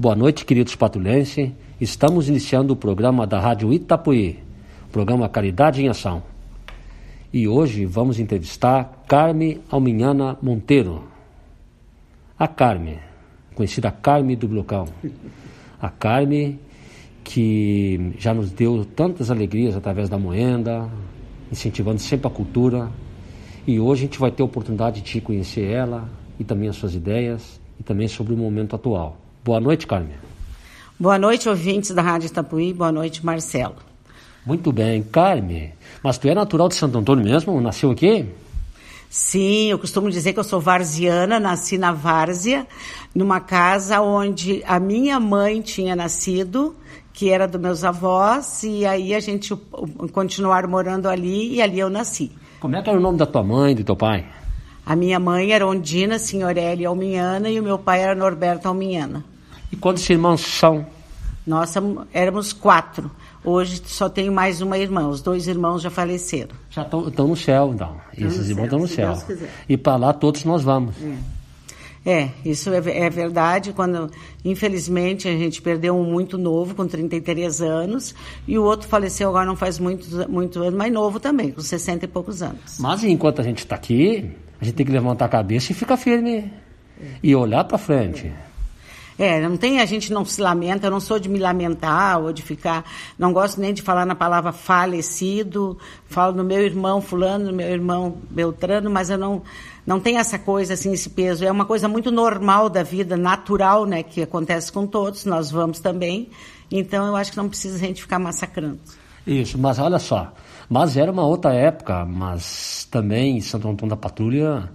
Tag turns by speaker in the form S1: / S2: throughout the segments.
S1: Boa noite, queridos patulenses. Estamos iniciando o programa da Rádio Itapuí, programa Caridade em Ação. E hoje vamos entrevistar Carme Alminhana Monteiro. A Carme, conhecida Carme do Blocão. A Carme que já nos deu tantas alegrias através da moenda, incentivando sempre a cultura. E hoje a gente vai ter a oportunidade de conhecer ela e também as suas ideias e também sobre o momento atual. Boa noite, Carmen.
S2: Boa noite, ouvintes da Rádio Itapuí. Boa noite, Marcelo.
S1: Muito bem, Carmen. Mas tu é natural de Santo Antônio mesmo? Nasceu aqui?
S2: Sim, eu costumo dizer que eu sou varziana, nasci na Várzea, numa casa onde a minha mãe tinha nascido, que era dos meus avós, e aí a gente continuar morando ali e ali eu nasci.
S1: Como é que era o nome da tua mãe do teu pai?
S2: A minha mãe era Ondina Signorelli Alminhana e o meu pai era Norberto Alminhana.
S1: E quantos irmãos são?
S2: Nós éramos quatro. Hoje só tenho mais uma irmã. Os dois irmãos já faleceram.
S1: Já estão no céu, então. Esses irmãos estão no céu. E para lá todos nós vamos.
S2: É, é isso é, é, verdade. Quando, infelizmente, a gente perdeu um muito novo, com 33 anos, e o outro faleceu agora não faz muito, muito ano, mais novo também, com 60 e poucos anos.
S1: Mas enquanto a gente está aqui, a gente tem que levantar a cabeça e ficar firme. E olhar para frente.
S2: É, não tem, a gente não se lamenta, eu não sou de me lamentar ou de ficar, não gosto nem de falar na palavra falecido, falo no meu irmão fulano, no meu irmão Beltrano, mas eu não, não tenho essa coisa assim, esse peso. É uma coisa muito normal da vida, natural, né, que acontece com todos, nós vamos também. Então eu acho que não precisa a gente ficar massacrando.
S1: Isso, mas olha só, mas era uma outra época, mas também Santo Antônio da Patrulha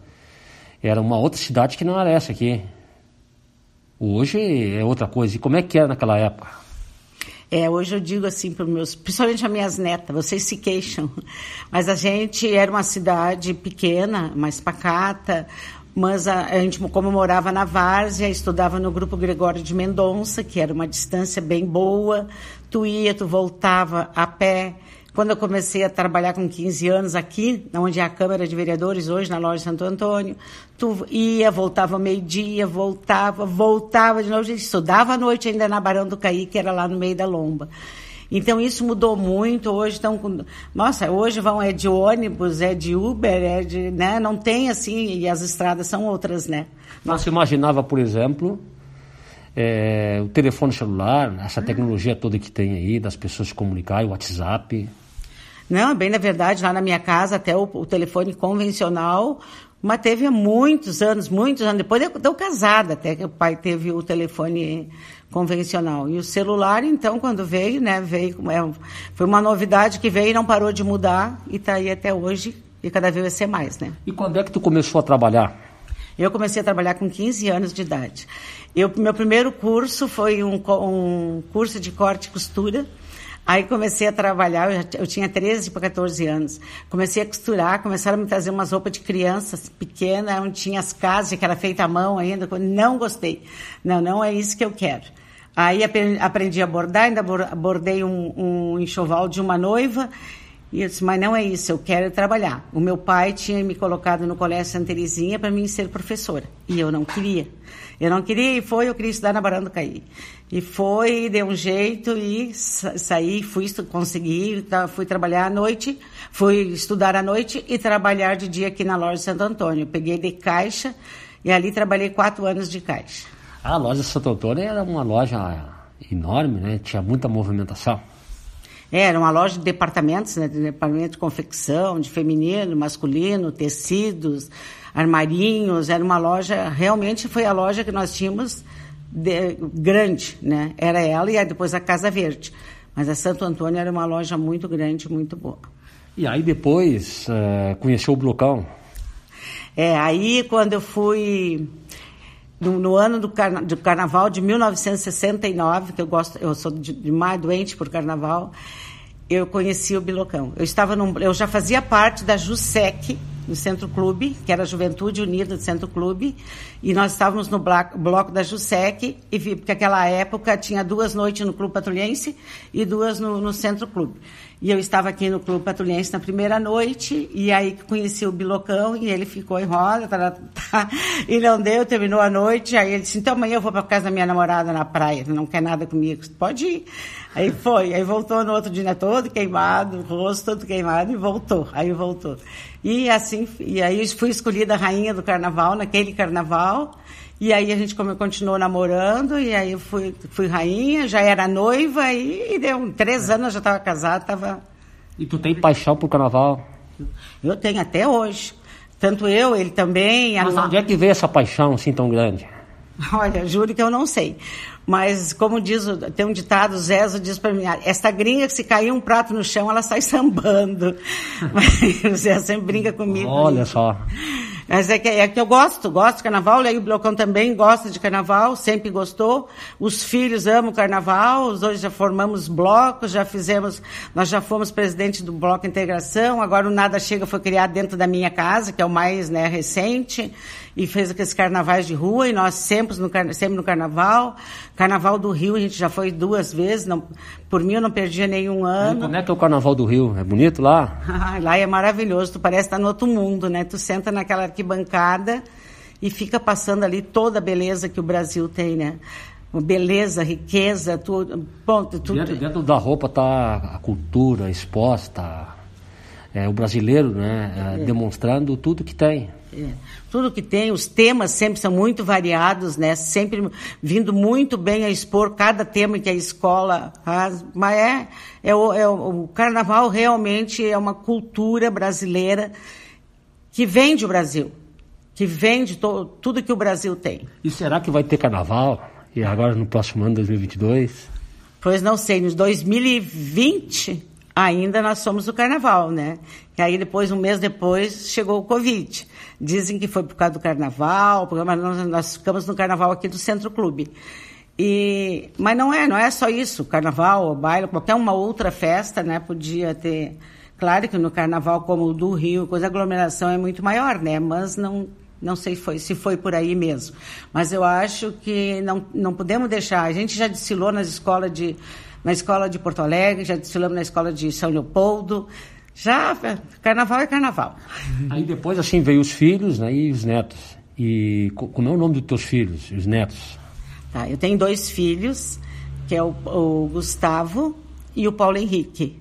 S1: era uma outra cidade que não era essa aqui. Hoje é outra coisa. E como é que era naquela época?
S2: É, hoje eu digo assim para meus, principalmente as minhas netas, vocês se queixam, mas a gente era uma cidade pequena, mais pacata, mas a, a gente, como morava na Várzea, estudava no Grupo Gregório de Mendonça, que era uma distância bem boa, tu ia, tu voltava a pé, quando eu comecei a trabalhar com 15 anos aqui, onde é a Câmara de Vereadores, hoje na loja Santo Antônio, tu ia, voltava meio-dia, voltava, voltava de novo. A gente estudava à noite ainda na Barão do Caí, que era lá no meio da lomba. Então isso mudou muito. Hoje estão com. Nossa, hoje vão é de ônibus, é de Uber, é de. Né? Não tem assim, e as estradas são outras, né?
S1: Você imaginava, por exemplo, é, o telefone celular, essa tecnologia toda que tem aí, das pessoas se comunicarem, o WhatsApp.
S2: Não, bem na verdade, lá na minha casa, até o, o telefone convencional, mas teve há muitos anos, muitos anos, depois eu, eu casada até que o pai teve o telefone convencional. E o celular, então, quando veio, né, veio, é, foi uma novidade que veio e não parou de mudar e está aí até hoje e cada vez vai ser mais, né?
S1: E quando é que tu começou a trabalhar?
S2: Eu comecei a trabalhar com 15 anos de idade. Eu, meu primeiro curso foi um, um curso de corte e costura, Aí comecei a trabalhar, eu, já, eu tinha 13 para 14 anos. Comecei a costurar, começaram a me trazer umas roupas de crianças pequenas, onde tinha as casas, que era feita à mão ainda. Não gostei. Não, não é isso que eu quero. Aí aprendi a bordar, ainda bordei um, um enxoval de uma noiva. E eu disse, mas não é isso, eu quero trabalhar. O meu pai tinha me colocado no Colégio Santa Teresinha para mim ser professora. E eu não queria. Eu não queria e foi, eu queria estudar na Barão do Caí. E foi, deu um jeito e saí, fui, consegui, tá, fui trabalhar à noite, fui estudar à noite e trabalhar de dia aqui na loja de Santo Antônio. Peguei de caixa e ali trabalhei quatro anos de caixa.
S1: A loja de Santo Antônio era uma loja enorme, né? Tinha muita movimentação.
S2: É, era uma loja de departamentos, né? De departamento de confecção, de feminino, masculino, tecidos, armarinhos, era uma loja, realmente foi a loja que nós tínhamos de, grande, né? Era ela e depois a Casa Verde. Mas a Santo Antônio era uma loja muito grande, muito boa.
S1: E aí depois uh, conheceu o Blocão?
S2: É, aí quando eu fui no, no ano do, carna, do, carnaval de 1969, que eu gosto, eu sou demais doente por carnaval, eu conheci o Bilocão. Eu estava num, eu já fazia parte da JUSEC, no Centro Clube, que era a Juventude Unida do Centro Clube, e nós estávamos no bloco da JUSEC, e vi, porque naquela época tinha duas noites no Clube Patrulhense e duas no, no Centro Clube. E eu estava aqui no Clube Patrulhense na primeira noite, e aí conheci o Bilocão, e ele ficou em roda, tá, tá, e não deu, terminou a noite, aí ele disse, então amanhã eu vou para casa da minha namorada na praia, não quer nada comigo, pode ir. Aí foi, aí voltou no outro dia né, todo queimado, o rosto todo queimado, e voltou, aí voltou. E assim, e aí fui escolhida rainha do carnaval, naquele carnaval, e aí a gente continuou namorando, e aí eu fui, fui rainha, já era noiva, e, e deu três anos, eu já estava casada, estava...
S1: E tu tem paixão por carnaval?
S2: Eu tenho até hoje. Tanto eu, ele também.
S1: Mas onde é que veio essa paixão assim tão grande?
S2: Olha, juro que eu não sei. Mas, como diz, tem um ditado, Zezo diz para mim, ah, esta gringa que se cair um prato no chão, ela sai sambando. o Zezo sempre brinca comigo.
S1: Olha só.
S2: Mas é que, é que eu gosto, gosto de carnaval, o o Blocão também gosta de carnaval, sempre gostou. Os filhos amam carnaval, hoje já formamos blocos, já fizemos, nós já fomos presidente do Bloco Integração, agora o Nada Chega foi criado dentro da minha casa, que é o mais né, recente e fez aqueles carnavais de rua, e nós sempre no, sempre no carnaval. Carnaval do Rio, a gente já foi duas vezes, não, por mim eu não perdia nenhum ano.
S1: Como é que é o carnaval do Rio? É bonito lá?
S2: lá é maravilhoso, tu parece estar no outro mundo, né? Tu senta naquela arquibancada e fica passando ali toda a beleza que o Brasil tem, né? beleza, riqueza, tudo. Ponto, tudo.
S1: Dentro, dentro da roupa está a cultura exposta, é, o brasileiro, né, é, é. demonstrando tudo que tem.
S2: É. Tudo que tem, os temas sempre são muito variados, né? Sempre vindo muito bem a expor cada tema que a escola faz. Mas é, é, o, é o, carnaval realmente é uma cultura brasileira que vende o Brasil, que vende to, tudo que o Brasil tem.
S1: E será que vai ter carnaval? E agora no próximo ano, 2022?
S2: Pois não sei, nos 2020 ainda nós somos o carnaval, né? E aí depois, um mês depois, chegou o Covid. Dizem que foi por causa do carnaval, mas nós, nós ficamos no carnaval aqui do Centro Clube. E, mas não é, não é só isso. Carnaval, baile, qualquer uma outra festa, né? Podia ter. Claro que no carnaval como o do Rio, coisa a aglomeração é muito maior, né? Mas não, não sei foi, se foi por aí mesmo. Mas eu acho que não, não podemos deixar. A gente já desfilou nas escolas de na escola de Porto Alegre, já desfilamos na escola de São Leopoldo. Já, carnaval é carnaval.
S1: Aí depois, assim, veio os filhos né, e os netos. E como é o nome dos teus filhos, os netos?
S2: Tá, eu tenho dois filhos, que é o, o Gustavo e o Paulo Henrique.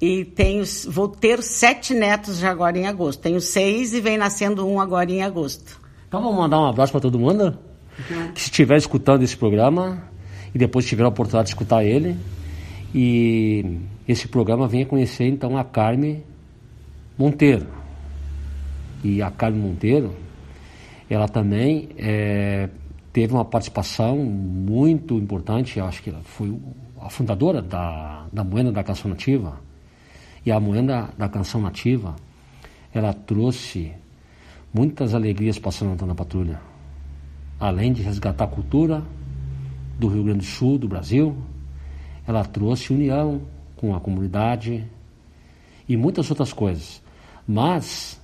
S2: E tenho, vou ter sete netos já agora em agosto. Tenho seis e vem nascendo um agora em agosto.
S1: Então vamos mandar um abraço para todo mundo uhum. que estiver escutando esse programa e depois tiver a oportunidade de escutar ele. E esse programa venha conhecer então a Carme Monteiro. E a Carme Monteiro, ela também é, teve uma participação muito importante, eu acho que ela foi a fundadora da, da Moenda da Canção Nativa. E a Moenda da Canção Nativa, ela trouxe muitas alegrias para São Antônio da Patrulha. Além de resgatar a cultura, do Rio Grande do Sul, do Brasil. Ela trouxe união com a comunidade e muitas outras coisas. Mas,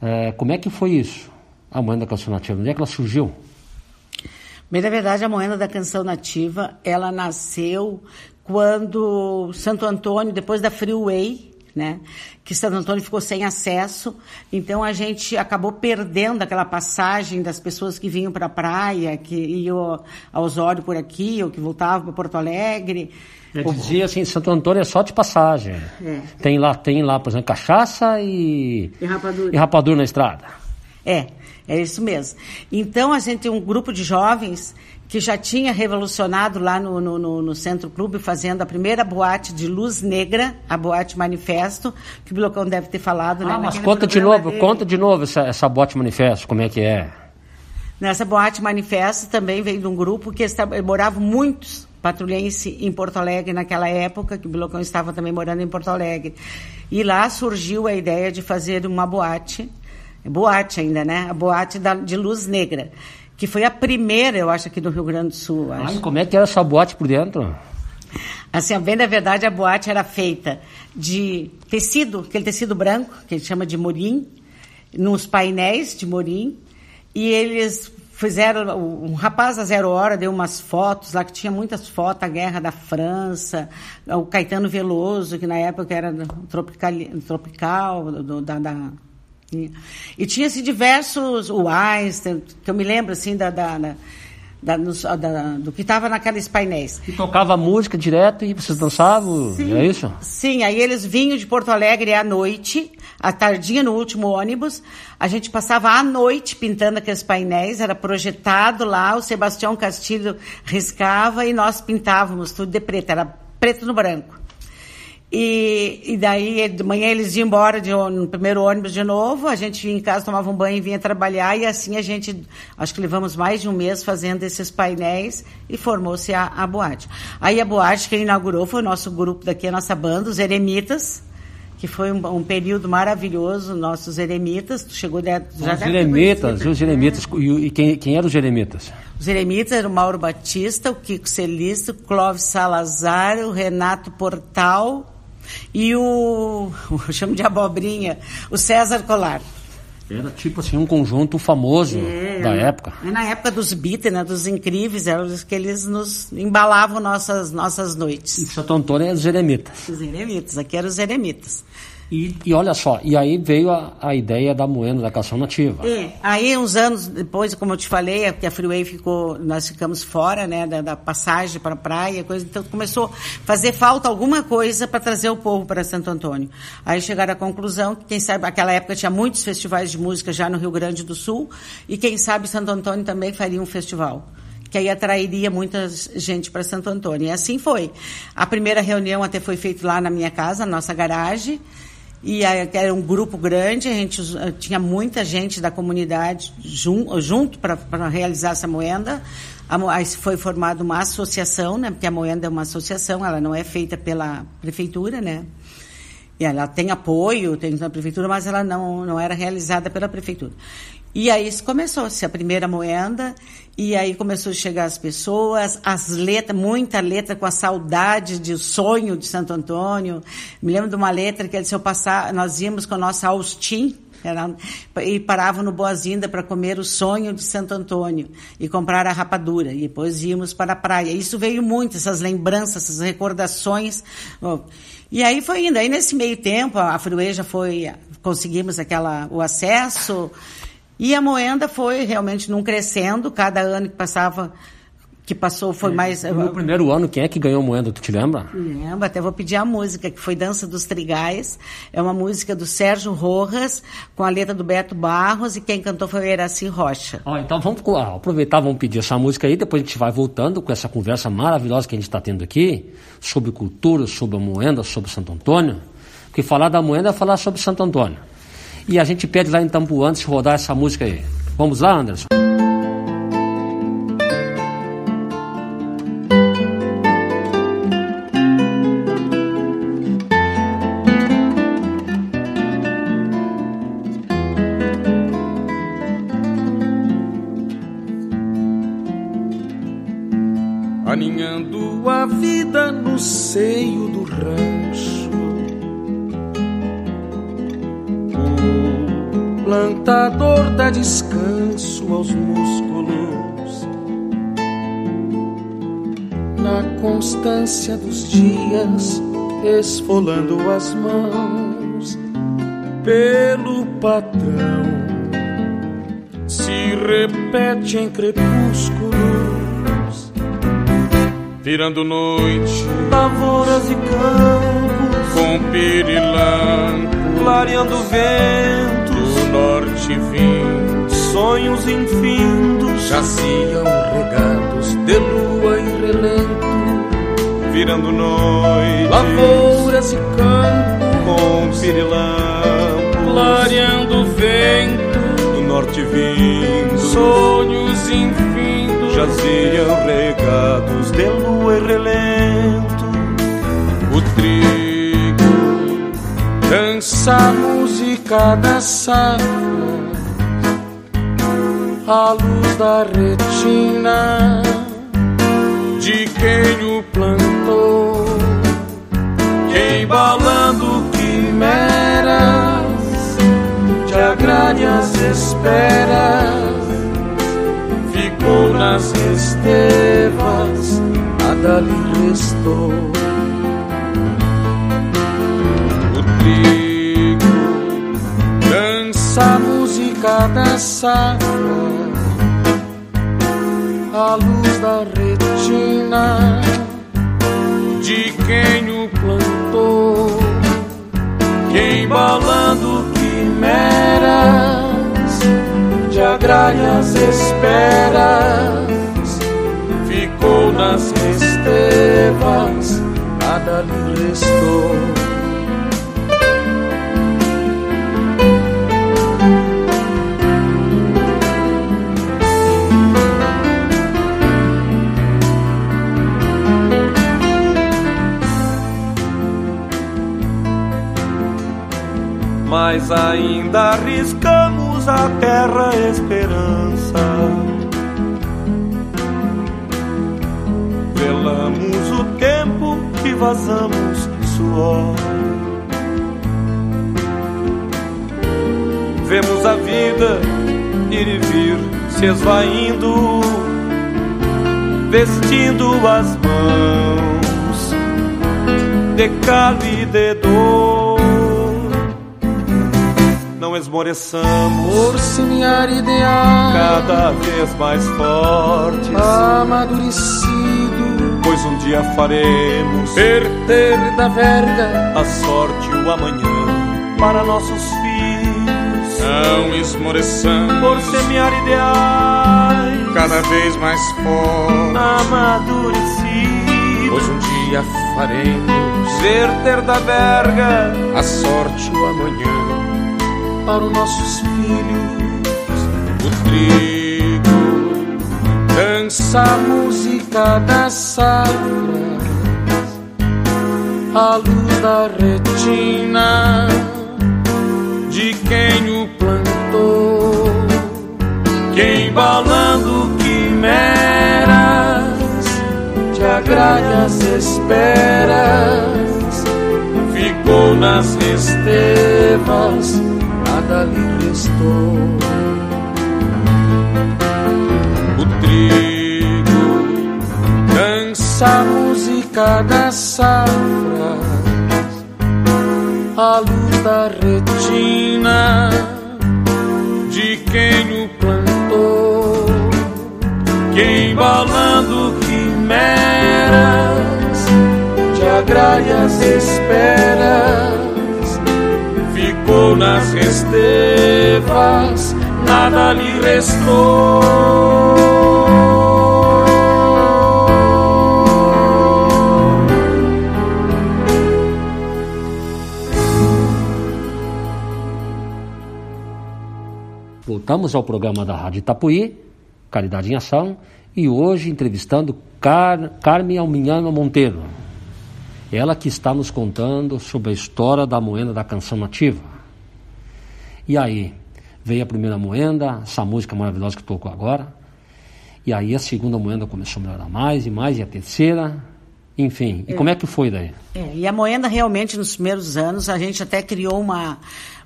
S1: é, como é que foi isso? A moeda da canção nativa, onde é que ela surgiu?
S2: Bem, na verdade, a moeda da canção nativa, ela nasceu quando Santo Antônio, depois da Freeway, né? Que Santo Antônio ficou sem acesso, então a gente acabou perdendo aquela passagem das pessoas que vinham para a praia, que iam a Osório por aqui, ou que voltavam para Porto Alegre.
S1: Eu dizia assim, Santo Antônio é só de passagem. É. Tem lá, tem lá, por exemplo, cachaça e,
S2: e rapadura.
S1: e rapadura na estrada.
S2: É, é isso mesmo. Então a gente tem um grupo de jovens que já tinha revolucionado lá no, no, no, no, Centro Clube, fazendo a primeira boate de luz negra, a boate Manifesto, que o Blocão deve ter falado.
S1: Né, ah, né, mas conta de novo, dele. conta de novo essa, essa boate Manifesto, como é que é?
S2: Nessa boate Manifesto também veio de um grupo que moravam muitos patrulhenses em Porto Alegre naquela época, que o Blocão estava também morando em Porto Alegre. E lá surgiu a ideia de fazer uma boate, boate ainda, né? A boate da, de luz negra que foi a primeira, eu acho, aqui do Rio Grande do Sul.
S1: Ai, como é que era essa boate por dentro?
S2: Assim, bem na verdade, a boate era feita de tecido, aquele tecido branco, que ele chama de morim, nos painéis de Morim, e eles fizeram, um rapaz a zero hora deu umas fotos lá, que tinha muitas fotos, a guerra da França, o Caetano Veloso, que na época era tropical, tropical do, da, da e tinha-se diversos, o Einstein, que eu me lembro assim da, da, da da, da, do que estava naqueles painéis.
S1: E tocava música direto e vocês dançavam? Sim, é isso?
S2: Sim, aí eles vinham de Porto Alegre à noite, à tardinha no último ônibus. A gente passava a noite pintando aqueles painéis, era projetado lá, o Sebastião Castilho riscava e nós pintávamos tudo de preto, era preto no branco. E, e daí, de manhã eles iam embora de, no primeiro ônibus de novo, a gente ia em casa, tomava um banho e vinha trabalhar, e assim a gente, acho que levamos mais de um mês fazendo esses painéis e formou-se a, a boate. Aí a boate, quem inaugurou foi o nosso grupo daqui, a nossa banda, os Eremitas, que foi um, um período maravilhoso, nossos Eremitas, chegou de,
S1: já Os Eremitas, os Eremitas, e, e quem, quem eram os Eremitas?
S2: Os Eremitas eram o Mauro Batista, o Kiko Celista, o Clóvis Salazar, o Renato Portal, e o, eu chamo de abobrinha, o César Colar.
S1: Era tipo assim um conjunto famoso é, da época.
S2: É na época dos Beatles, né, dos incríveis, eram os que eles nos embalavam nossas, nossas noites.
S1: E Santo Antônio é os eremitas.
S2: Os eremitas, aqui eram os eremitas.
S1: E, e, olha só, e aí veio a, a ideia da moenda da cação nativa.
S2: É, aí uns anos depois, como eu te falei, é que a Freeway ficou, nós ficamos fora, né, da, da passagem para a praia, coisa, então começou a fazer falta alguma coisa para trazer o povo para Santo Antônio. Aí chegaram à conclusão que, quem sabe, naquela época tinha muitos festivais de música já no Rio Grande do Sul, e quem sabe Santo Antônio também faria um festival que aí atrairia muita gente para Santo Antônio. E assim foi. A primeira reunião até foi feita lá na minha casa, na nossa garagem, e era um grupo grande, a gente tinha muita gente da comunidade jun, junto para realizar essa moenda. Aí foi formada uma associação, né? Porque a moenda é uma associação, ela não é feita pela prefeitura, né? E ela tem apoio, tem da prefeitura, mas ela não, não era realizada pela prefeitura. E aí começou-se a primeira moenda, e aí começou a chegar as pessoas, as letras, muita letra com a saudade de sonho de Santo Antônio. Me lembro de uma letra que se eu passar, nós íamos com a nossa Austin, era, e parava no Boazinda para comer o sonho de Santo Antônio e comprar a rapadura. E depois íamos para a praia. Isso veio muito, essas lembranças, essas recordações. E aí foi indo. Aí nesse meio tempo, a Frueja foi, conseguimos aquela, o acesso e a moenda foi realmente num crescendo, cada ano que passava que passou foi é, mais.
S1: No primeiro ano, quem é que ganhou moenda? Tu te lembra?
S2: Lembro, até vou pedir a música, que foi Dança dos Trigais. É uma música do Sérgio Rojas, com a letra do Beto Barros, e quem cantou foi o Eraci Rocha.
S1: Ó, então vamos ah, aproveitar, vamos pedir essa música aí, depois a gente vai voltando com essa conversa maravilhosa que a gente está tendo aqui, sobre cultura, sobre a moenda, sobre Santo Antônio. Porque falar da moenda é falar sobre Santo Antônio. E a gente pede lá em Tambu antes rodar essa música aí. Vamos lá, Anderson?
S3: Constância dos dias, esfolando as mãos pelo patrão, se repete em crepúsculos, virando noite, lavouras e campos, com pirilampo, clareando o vento norte vim, sonhos infindos jaziam regados de lua e relento, virando noite, lavouras e campos. Com pirilampo, clareando o vento. Do norte vindo, sonhos infindos. Jaziam regados de lua e relento, o trigo dança cada safra, a luz da retina. De quem o plantou, embalando quimeras de agrade esperas, ficou nas estevas, nada lhe restou. O trigo dança a música safra, a luz da retina quem o plantou, que embalando quimeras de agrárias esperas, ficou nas estevas, nada lhe restou. Ainda arriscamos a terra esperança. Velamos o tempo e vazamos suor. Vemos a vida ir e vir se esvaindo, vestindo as mãos de cal e de dor esmoreçamos
S4: por semear ideal
S3: cada vez mais fortes,
S4: amadurecido,
S3: pois um dia faremos
S4: perder da verga
S3: a sorte o amanhã para nossos filhos.
S5: Não esmoreçamos
S3: por semear ideais
S5: cada vez mais fortes,
S3: amadurecidos,
S5: pois um dia faremos
S3: verter da verga
S5: a sorte o amanhã
S4: para os nossos filhos.
S3: O trigo
S4: dança a música das safras, a luz da retina de quem o plantou,
S3: que embalando quimeras
S4: de agrárias esperas,
S3: ficou nas
S4: estevas nada lhe restou.
S3: O trigo
S4: dança a música das safras, a luz da retina
S3: de quem o
S4: plantou,
S3: que embalando quimeras
S4: de agrárias esperas
S3: nas estevas, nada lhe restou.
S1: Voltamos ao programa da Rádio Itapuí, Caridade em Ação, e hoje entrevistando Car Carmen Alminhano Monteiro. Ela que está nos contando sobre a história da moeda da canção nativa. E aí, veio a primeira moeda, essa música maravilhosa que tocou agora. E aí a segunda moeda começou a melhorar mais e mais, e a terceira. Enfim, e é. como é que foi daí?
S2: É, e a moeda realmente nos primeiros anos, a gente até criou uma,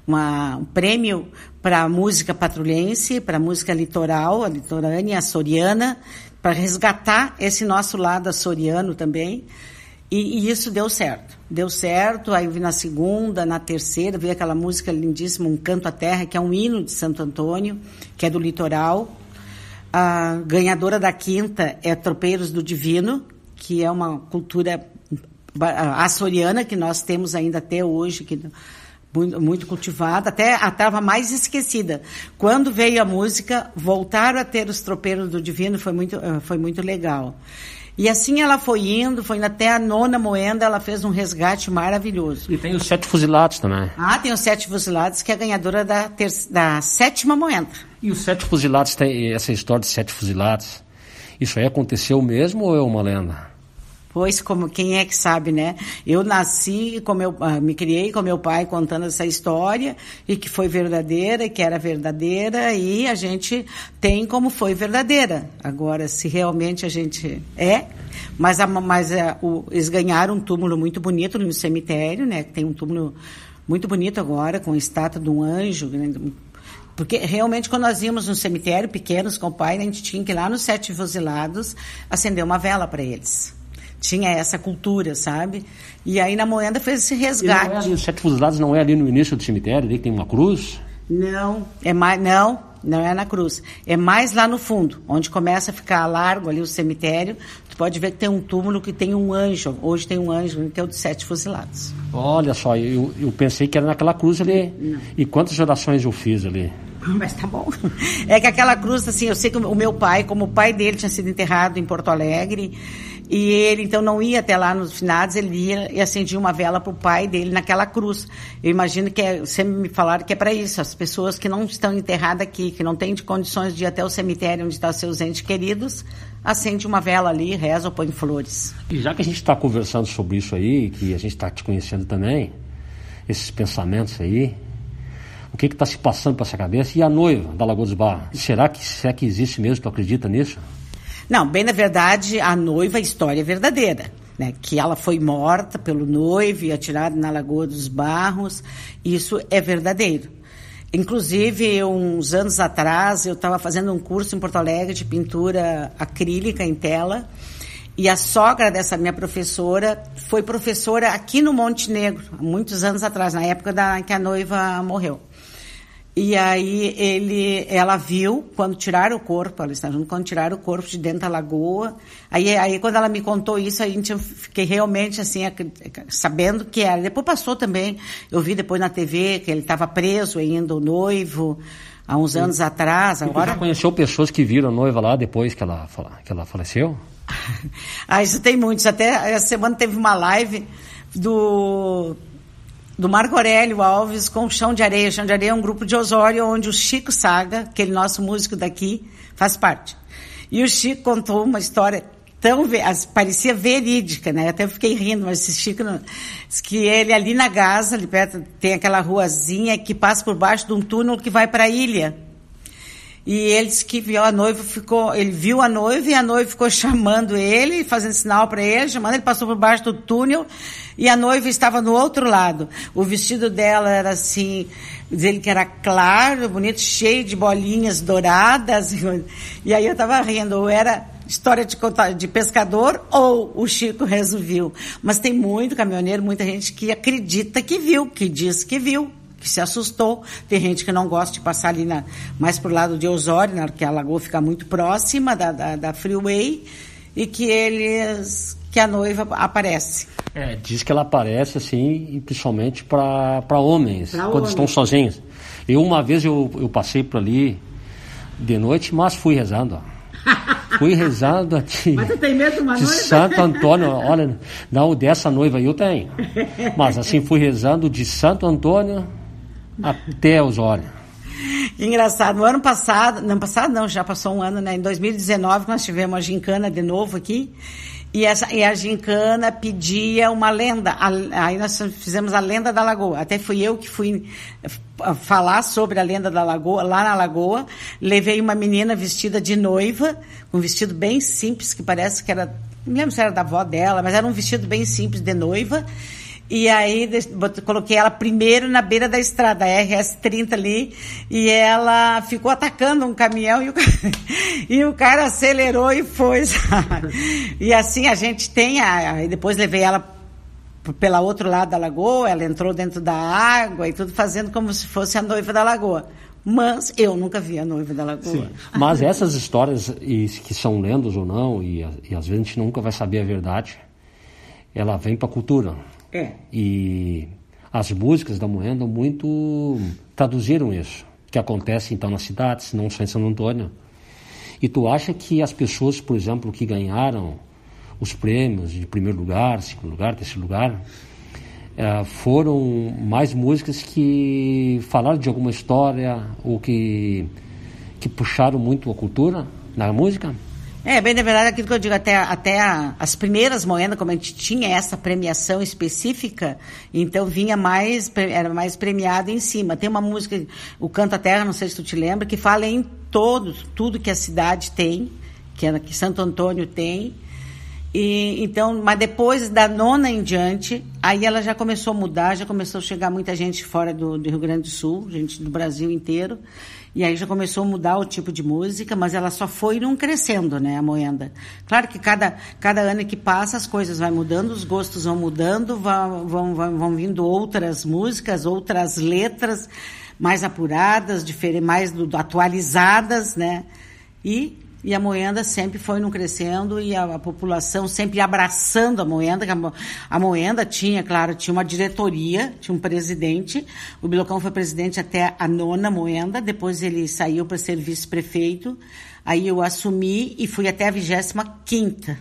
S2: uma, um prêmio para a música patrulhense, para a música litoral, a litorânea, a soriana, para resgatar esse nosso lado açoriano também. E, e, isso deu certo. Deu certo, aí vi na segunda, na terceira, vi aquela música lindíssima, Um Canto à Terra, que é um hino de Santo Antônio, que é do litoral. A ganhadora da quinta é Tropeiros do Divino, que é uma cultura açoriana que nós temos ainda até hoje, que muito, muito cultivada, até estava mais esquecida. Quando veio a música, voltaram a ter os tropeiros do Divino, foi muito, foi muito legal. E assim ela foi indo, foi indo até a nona moenda, ela fez um resgate maravilhoso.
S1: E tem os sete fuzilados também.
S2: Ah, tem os sete fuzilados, que é a ganhadora da, da sétima moenda.
S1: E os sete fuzilados, tem essa história de sete fuzilados, isso aí aconteceu mesmo ou é uma lenda?
S2: Pois, como quem é que sabe, né? Eu nasci, com meu, ah, me criei com meu pai contando essa história e que foi verdadeira, que era verdadeira e a gente tem como foi verdadeira. Agora, se realmente a gente é, mas, a, mas a, o, eles ganharam um túmulo muito bonito no cemitério, né? Tem um túmulo muito bonito agora com a estátua de um anjo, né? Porque realmente quando nós íamos no cemitério, pequenos, com o pai, a gente tinha que ir lá nos sete fuzilados acender uma vela para eles. Tinha essa cultura, sabe? E aí na Moenda fez esse resgate.
S1: E não é ali, os sete fuzilados não é ali no início do cemitério, ali que tem uma cruz?
S2: Não, é mais. Não, não é na cruz. É mais lá no fundo, onde começa a ficar largo ali o cemitério. Tu pode ver que tem um túmulo que tem um anjo. Hoje tem um anjo, que é o dos sete fuzilados.
S1: Olha só, eu, eu pensei que era naquela cruz ali. Não. E quantas orações eu fiz ali?
S2: Mas tá bom. É que aquela cruz, assim, eu sei que o meu pai, como o pai dele tinha sido enterrado em Porto Alegre, e ele então não ia até lá nos finados, ele ia e acendia uma vela para o pai dele naquela cruz. Eu imagino que é, sempre me falaram que é para isso, as pessoas que não estão enterradas aqui, que não têm condições de ir até o cemitério onde estão seus entes queridos, acende uma vela ali, reza ou põe flores.
S1: E já que a gente está conversando sobre isso aí, que a gente está te conhecendo também, esses pensamentos aí, o que está se passando para essa cabeça? E a noiva da Lagoa dos Barros? Será que, será que existe mesmo? Tu acredita nisso?
S2: Não, bem na verdade, a noiva, a história é verdadeira. Né, que ela foi morta pelo noivo e atirada na Lagoa dos Barros. Isso é verdadeiro. Inclusive, uns anos atrás, eu estava fazendo um curso em Porto Alegre de pintura acrílica em tela. E a sogra dessa minha professora foi professora aqui no Monte Negro, há muitos anos atrás, na época da, que a noiva morreu. E aí ele, ela viu quando tiraram o corpo, ela está junto, quando tiraram o corpo de dentro da lagoa. Aí, aí quando ela me contou isso, a gente fiquei realmente assim, sabendo que era. Depois passou também, eu vi depois na TV que ele estava preso ainda, o noivo, há uns anos atrás. Agora...
S1: Você já conheceu pessoas que viram a noiva lá depois que ela, que ela faleceu?
S2: ah, isso tem muitos. Até essa semana teve uma live do do Marco Aurélio Alves com Chão de Areia. Chão de Areia é um grupo de Osório onde o Chico Saga, aquele nosso músico daqui, faz parte. E o Chico contou uma história tão parecia verídica, né? Até fiquei rindo, mas esse Chico não, que ele ali na Gaza, ali perto tem aquela ruazinha que passa por baixo de um túnel que vai para a ilha. E ele disse que viu a noiva, ficou, ele viu a noiva e a noiva ficou chamando ele, fazendo sinal para ele, chamando, ele passou por baixo do túnel e a noiva estava no outro lado. O vestido dela era assim, ele que era claro, bonito, cheio de bolinhas douradas. E aí eu estava rindo, ou era história de, de pescador ou o Chico resolveu. Mas tem muito caminhoneiro, muita gente que acredita que viu, que diz que viu que se assustou. Tem gente que não gosta de passar ali na, mais pro lado de Osório, né, que a lagoa fica muito próxima da, da, da freeway, e que eles que a noiva aparece.
S1: É, diz que ela aparece assim, principalmente para homens, pra quando homens. estão sozinhos. Eu uma vez eu, eu passei por ali de noite, mas fui rezando. Fui rezando de,
S2: Mas tu tem medo de uma
S1: de noiva? Santo Antônio. Olha, não, dessa noiva aí eu tenho. Mas assim, fui rezando de Santo Antônio até Osório.
S2: Engraçado. No ano passado, não passado não, já passou um ano, né? Em 2019 nós tivemos a gincana de novo aqui. E, essa, e a gincana pedia uma lenda. Aí nós fizemos a lenda da lagoa. Até fui eu que fui eh, falar sobre a lenda da lagoa, lá na lagoa. Levei uma menina vestida de noiva, um vestido bem simples, que parece que era, não lembro se era da avó dela, mas era um vestido bem simples de noiva. E aí coloquei ela primeiro na beira da estrada, a RS-30 ali, e ela ficou atacando um caminhão e o, e o cara acelerou e foi. E assim a gente tem, aí depois levei ela pela outro lado da lagoa, ela entrou dentro da água e tudo fazendo como se fosse a noiva da lagoa. Mas eu nunca vi a noiva da lagoa. Sim.
S1: Mas essas histórias, e, que são lendas ou não, e, e às vezes a gente nunca vai saber a verdade, ela vem para a cultura.
S2: É.
S1: E as músicas da Moenda muito traduziram isso, que acontece então nas cidades, não só em São Antônio. E tu acha que as pessoas, por exemplo, que ganharam os prêmios de primeiro lugar, segundo lugar, terceiro lugar, é, foram mais músicas que falaram de alguma história ou que, que puxaram muito a cultura na música?
S2: É, bem, na verdade, aquilo que eu digo, até, até a, as primeiras moedas, como a gente tinha essa premiação específica, então vinha mais, era mais premiado em cima. Tem uma música, o Canto à Terra, não sei se tu te lembra, que fala em todos, tudo que a cidade tem, que, que Santo Antônio tem, e, então, mas depois da nona em diante, Aí ela já começou a mudar, já começou a chegar muita gente fora do, do Rio Grande do Sul, gente do Brasil inteiro. E aí já começou a mudar o tipo de música, mas ela só foi não crescendo, né, a moenda. Claro que cada, cada ano que passa as coisas vão mudando, os gostos vão mudando, vão, vão, vão, vão vindo outras músicas, outras letras mais apuradas, mais do, atualizadas, né? E e a Moenda sempre foi não crescendo e a, a, população sempre abraçando a Moenda. A, a, Moenda tinha, claro, tinha uma diretoria, tinha um presidente. O Bilocão foi presidente até a nona Moenda, depois ele saiu para ser vice-prefeito. Aí eu assumi e fui até a vigésima quinta.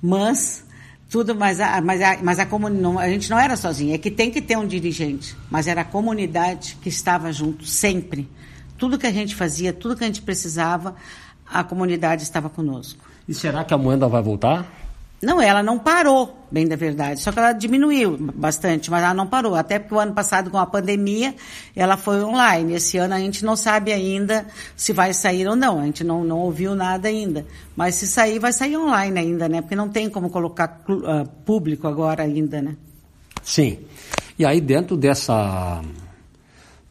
S2: Mas tudo, mas a, mas a, mas a, não, a gente não era sozinha. É que tem que ter um dirigente, mas era a comunidade que estava junto sempre. Tudo que a gente fazia, tudo que a gente precisava, a comunidade estava conosco.
S1: E será que a moeda vai voltar?
S2: Não, ela não parou, bem da verdade. Só que ela diminuiu bastante, mas ela não parou. Até porque o ano passado, com a pandemia, ela foi online. Esse ano a gente não sabe ainda se vai sair ou não. A gente não, não ouviu nada ainda. Mas se sair, vai sair online ainda, né? Porque não tem como colocar uh, público agora ainda, né?
S1: Sim. E aí, dentro dessa.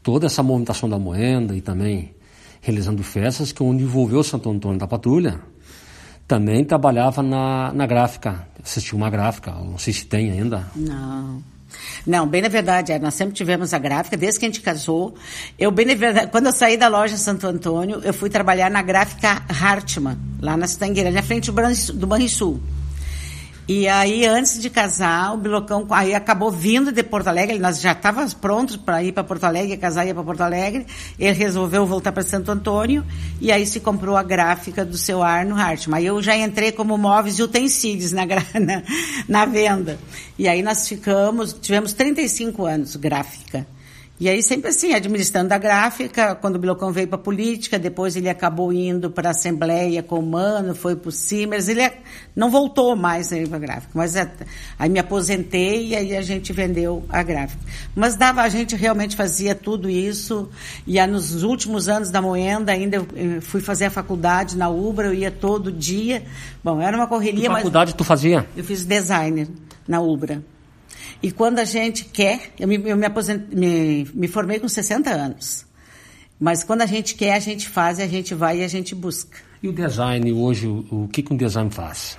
S1: toda essa movimentação da moeda e também realizando festas que onde envolveu Santo Antônio da Patrulha. Também trabalhava na, na gráfica, assistiu uma gráfica, não sei se tem ainda.
S2: Não. Não, bem na verdade, é, nós sempre tivemos a gráfica, desde que a gente casou. Eu, bem na verdade, quando eu saí da loja Santo Antônio, eu fui trabalhar na gráfica Hartmann, lá na Citangueira, na frente do Banrisul. E aí, antes de casar, o Bilocão aí acabou vindo de Porto Alegre. Nós já estávamos prontos para ir para Porto Alegre, casar e ir para Porto Alegre. Ele resolveu voltar para Santo Antônio e aí se comprou a gráfica do seu Arno Hartmann. Aí eu já entrei como móveis e utensílios na, na, na venda. E aí nós ficamos, tivemos 35 anos gráfica. E aí sempre assim, administrando a gráfica, quando o Bilocão veio para a política, depois ele acabou indo para a Assembleia com o Mano, foi para o Simers, ele não voltou mais para a gráfica, mas é, aí me aposentei e aí a gente vendeu a gráfica. Mas dava, a gente realmente fazia tudo isso, e aí, nos últimos anos da Moenda ainda eu fui fazer a faculdade na Ubra, eu ia todo dia, bom, era uma correria,
S1: que faculdade
S2: mas,
S1: tu fazia?
S2: Eu fiz designer na Ubra. E quando a gente quer, eu me, eu me, me, me formei com 60 anos. Mas quando a gente quer, a gente faz, a gente vai e a gente busca.
S1: E o design hoje, o, o que, que um design faz?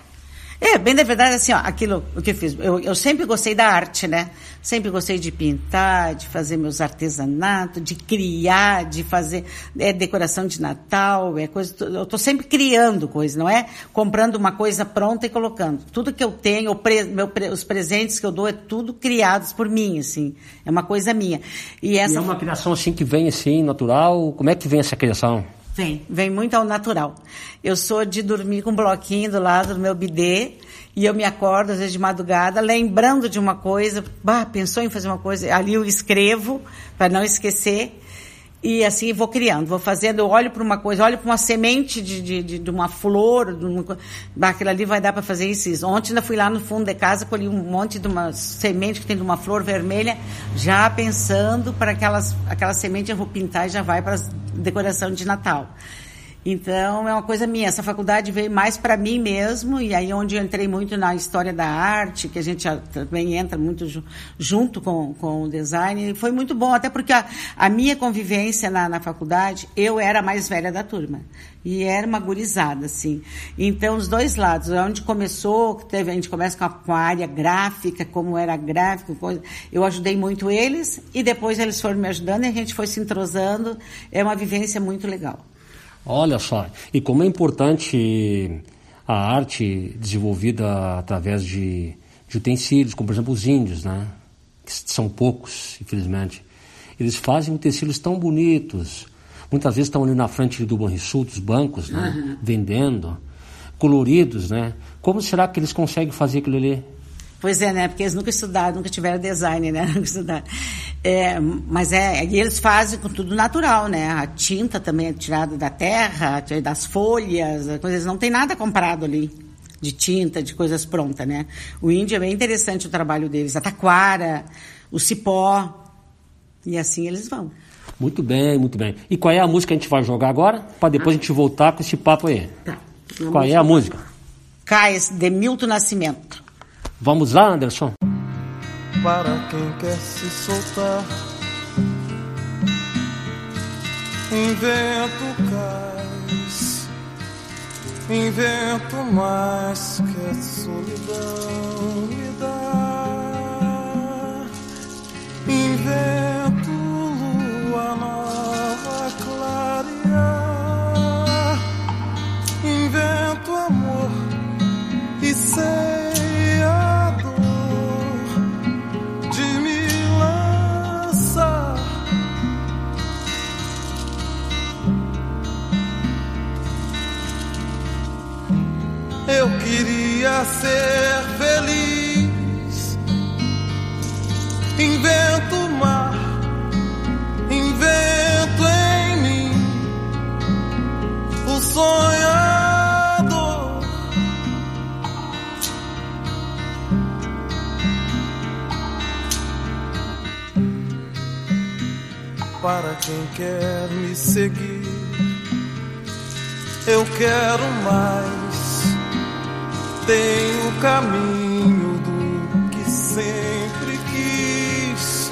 S2: É, bem da verdade, assim, ó, aquilo o que eu fiz. Eu, eu sempre gostei da arte, né? Sempre gostei de pintar, de fazer meus artesanatos, de criar, de fazer é, decoração de Natal, é coisa. Eu estou sempre criando coisa, não é comprando uma coisa pronta e colocando. Tudo que eu tenho, pre, meu, os presentes que eu dou, é tudo criados por mim, assim. É uma coisa minha.
S1: E, essa... e é uma criação assim que vem assim, natural? Como é que vem essa criação?
S2: Vem, vem muito ao natural. Eu sou de dormir com um bloquinho do lado do meu bidê e eu me acordo às vezes de madrugada lembrando de uma coisa, bah, pensou em fazer uma coisa, ali eu escrevo para não esquecer e assim vou criando, vou fazendo, eu olho para uma coisa, olho para uma semente de, de, de, de, uma flor, de uma, ali vai dar para fazer isso, isso. Ontem ainda fui lá no fundo de casa, colhi um monte de uma semente que tem de uma flor vermelha, já pensando para aquelas, aquela semente eu vou pintar e já vai para decoração de Natal. Então, é uma coisa minha. Essa faculdade veio mais para mim mesmo, e aí onde eu entrei muito na história da arte, que a gente também entra muito junto com, com o design, e foi muito bom, até porque a, a minha convivência na, na faculdade, eu era a mais velha da turma. E era uma gurizada, assim. Então, os dois lados, onde começou, teve, a gente começa com a, com a área gráfica, como era gráfico, coisa, eu ajudei muito eles, e depois eles foram me ajudando e a gente foi se entrosando. É uma vivência muito legal.
S1: Olha só, e como é importante a arte desenvolvida através de, de utensílios, como por exemplo os índios, né? Que são poucos, infelizmente. Eles fazem utensílios tão bonitos. Muitas vezes estão ali na frente do Banrisul, dos bancos, né? Uhum. Vendendo, coloridos, né? Como será que eles conseguem fazer aquilo ali?
S2: Pois é, né? Porque eles nunca estudaram, nunca tiveram design, né? Nunca estudaram. É, mas é, e eles fazem com tudo natural, né? A tinta também é tirada da terra, das folhas, coisas, não tem nada comprado ali de tinta, de coisas prontas, né? O índio é bem interessante o trabalho deles, a taquara, o cipó, e assim eles vão.
S1: Muito bem, muito bem. E qual é a música que a gente vai jogar agora? Para depois ah. a gente voltar com esse papo aí. Tá. Qual é a música?
S2: Cais, de Milton Nascimento.
S1: Vamos lá, Anderson?
S6: para quem quer se soltar. Invento cais, invento mais que a solidão me dá. Invento lua nova Eu queria ser feliz. Invento o mar, invento em mim o sonhador. Para quem quer me seguir, eu quero mais tem o caminho do que sempre quis.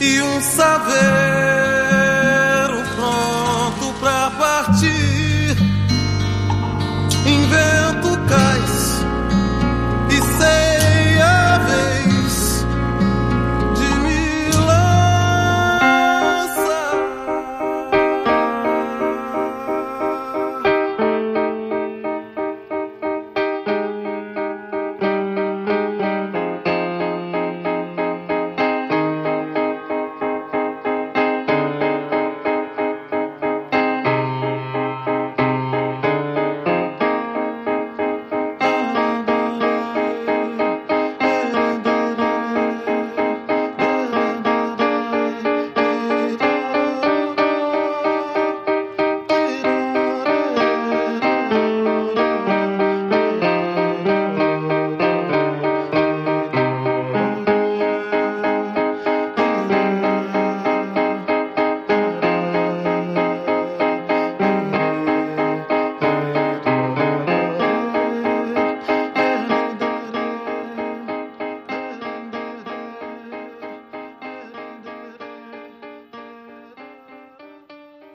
S6: E um saber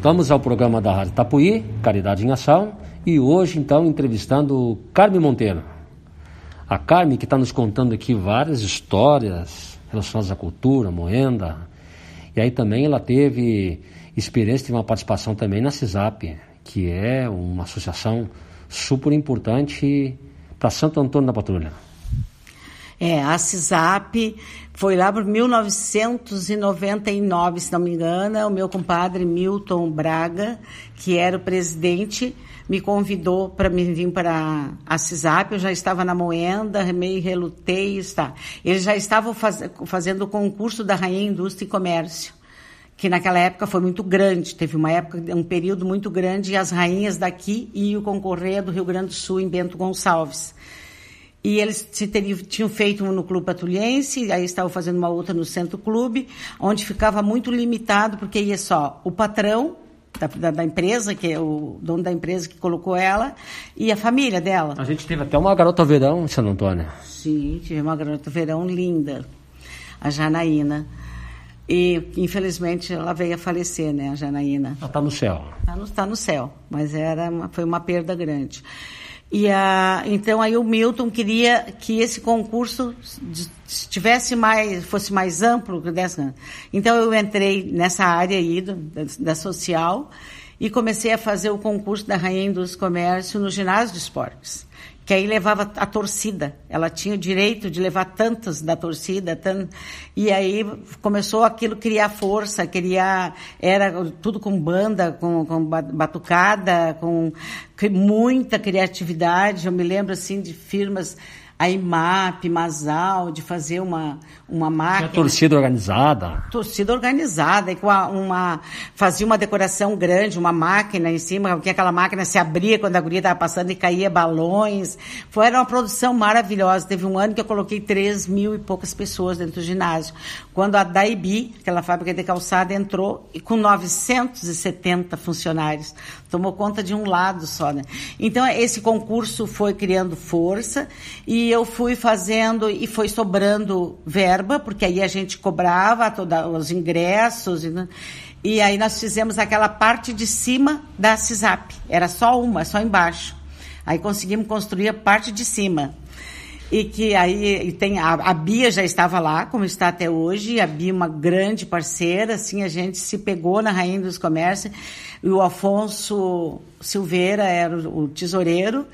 S1: Voltamos ao programa da Rádio Tapuí, Caridade em Ação, e hoje então entrevistando Carme Monteiro. A Carme que está nos contando aqui várias histórias relacionadas à cultura, moenda, e aí também ela teve experiência, teve uma participação também na CISAP, que é uma associação super importante para Santo Antônio da Patrulha.
S2: É, a CISAP foi lá por 1999, se não me engano, o meu compadre Milton Braga, que era o presidente, me convidou para me vir para a CISAP, eu já estava na Moenda, meio relutei, está. Eles já estavam faz, fazendo o concurso da Rainha Indústria e Comércio, que naquela época foi muito grande, teve uma época, um período muito grande, e as rainhas daqui iam concorrer do Rio Grande do Sul, em Bento Gonçalves. E eles teriam, tinham feito uma no Clube Patrulhense, aí estavam fazendo uma outra no Centro Clube, onde ficava muito limitado, porque ia só o patrão da, da, da, empresa, que é o dono da empresa que colocou ela, e a família dela.
S1: A gente teve até uma garota verão em Santo Antônio.
S2: Sim, tive uma garota verão linda, a Janaína. E, infelizmente, ela veio a falecer, né, a Janaína.
S1: Ela está no céu.
S2: Está no, tá no céu, mas era uma, foi uma perda grande. E a, então aí o Milton queria que esse concurso tivesse mais, fosse mais amplo. Dessa. Então eu entrei nessa área aí do, da, da, social e comecei a fazer o concurso da Rainha dos Comércio no ginásio de esportes que aí levava a torcida. Ela tinha o direito de levar tantas da torcida, tant... e aí começou aquilo criar força, criar era tudo com banda, com, com batucada, com muita criatividade. Eu me lembro assim de firmas a IMAP, Masal, de fazer uma, uma máquina.
S1: Tinha torcida organizada.
S2: Torcida organizada, e com a, uma, fazia uma decoração grande, uma máquina em cima, porque aquela máquina se abria quando a guria estava passando e caía balões. Foi, era uma produção maravilhosa. Teve um ano que eu coloquei 3 mil e poucas pessoas dentro do ginásio. Quando a Daibi, aquela fábrica de calçada, entrou e com 970 funcionários. Tomou conta de um lado só, né? Então, esse concurso foi criando força e E eu fui fazendo e foi sobrando verba, porque aí a gente cobrava toda, os ingressos. E, e aí nós fizemos aquela parte de cima da CISAP. Era só uma, só embaixo. Aí conseguimos construir a parte de cima. E que aí tem a, a, Bia já estava lá, como está até hoje, a Bia uma grande parceira, assim, a gente se pegou na Rainha dos Comércios, e o Afonso Silveira era o, o tesoureiro,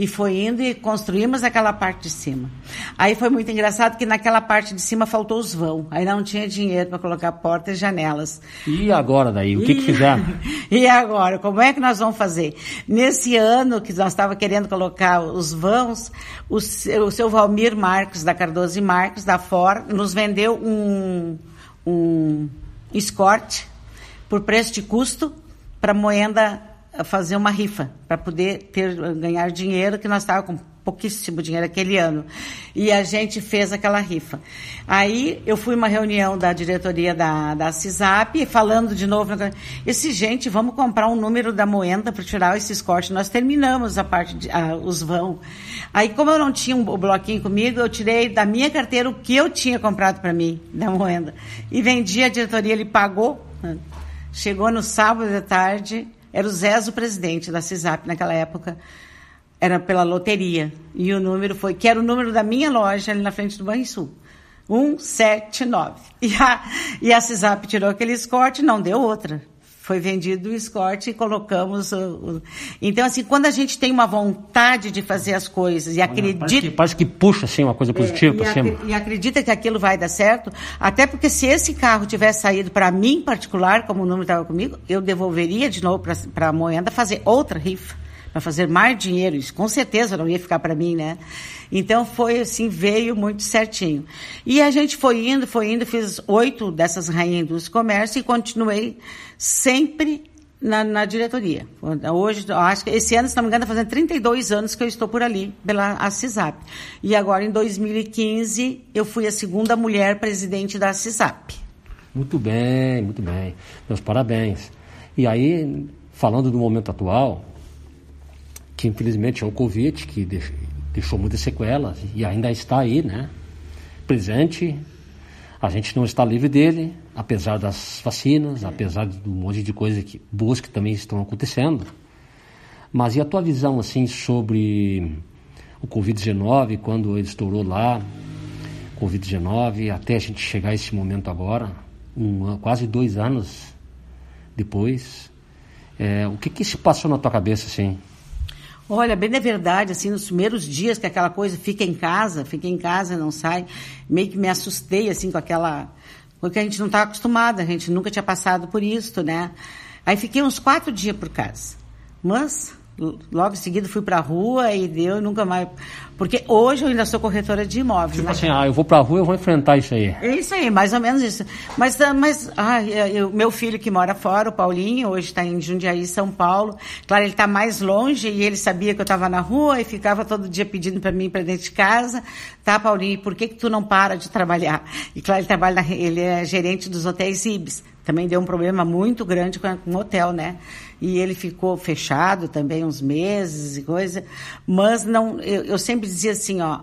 S2: e foi indo e construímos aquela parte de cima. Aí foi muito engraçado que naquela parte de cima faltou os vão. Aí não tinha dinheiro para colocar portas e janelas.
S1: E agora daí? O que, e... que fizeram?
S2: e agora? Como é que nós vamos fazer? Nesse ano que nós estava querendo colocar os vãos, o seu, o seu Valmir Marques, da Cardoso e Marques, da Ford, nos vendeu um, um escorte por preço de custo para moenda fazer uma rifa para poder ter ganhar dinheiro que nós estávamos com pouquíssimo dinheiro aquele ano. E a gente fez aquela rifa. Aí eu fui uma reunião da diretoria da da CISAP falando de novo esse gente vamos comprar um número da moenda para tirar esses cortes nós terminamos a parte de, os vão. Aí como eu não tinha um, bloquinho comigo eu tirei da minha carteira o que eu tinha comprado para mim da moenda. E vendi a diretoria ele pagou. Chegou no sábado de tarde era o Zé o presidente da CISAP naquela época. Era pela loteria. E o número foi, que era o número da minha loja ali na frente do Banrisul. 179. E a, e a CISAP tirou aquele escorte, não deu outra foi vendido o escorte e colocamos o, o, Então, assim, quando a gente tem uma vontade de fazer as coisas e acredita... Parece
S1: que, parece que puxa, assim, uma coisa positiva é, para cima.
S2: E acredita que aquilo vai dar certo, até porque se esse carro tivesse saído para mim em particular, como o número estava comigo, eu devolveria de novo para a Moenda fazer outra rifa para fazer mais dinheiro. Isso com certeza não ia ficar para mim, né? Então foi assim, veio muito certinho. E a gente foi indo, foi indo, fiz oito dessas rainhas do comércio e continuei sempre na, na, diretoria. Hoje, acho que esse ano, se não me engano, está fazendo 32 anos que eu estou por ali, pela CISAP. E agora, em 2015, eu fui a segunda mulher presidente da CISAP.
S1: Muito bem, muito bem. Meus parabéns. E aí, falando do momento atual, que infelizmente é o Covid, que deixou muitas sequelas e ainda está aí, né? Presente. A gente não está livre dele, apesar das vacinas, apesar um monte de coisas que, boas que também estão acontecendo. Mas e a tua visão, assim, sobre o Covid-19, quando ele estourou lá, Covid-19, até a gente chegar a esse momento agora, um, quase dois anos depois, é, o que que se passou na tua cabeça, assim?
S2: Olha, bem é verdade, assim, nos primeiros dias que aquela coisa fica em casa, fica em casa, não sai, meio que me assustei, assim, com aquela. Porque a gente não estava acostumada, a gente nunca tinha passado por isso, né? Aí fiquei uns quatro dias por casa. Mas logo em seguida fui para a rua e deu nunca mais. Porque hoje eu ainda sou corretora de imóveis.
S1: Tipo né? assim, ah, eu vou para a rua eu vou enfrentar isso aí.
S2: É isso aí, mais ou menos isso. Mas, ah, mas ah, eu, meu filho que mora fora, o Paulinho, hoje está em Jundiaí, São Paulo. Claro, ele está mais longe e ele sabia que eu estava na rua e ficava todo dia pedindo para mim para dentro de casa. Tá, Paulinho, por que, que tu não para de trabalhar? E claro, ele trabalha, na, ele é gerente dos hotéis Ibis. Também deu um problema muito grande com o hotel, né? E ele ficou fechado também uns meses e coisa. Mas não, eu, eu sempre dizia assim, ó,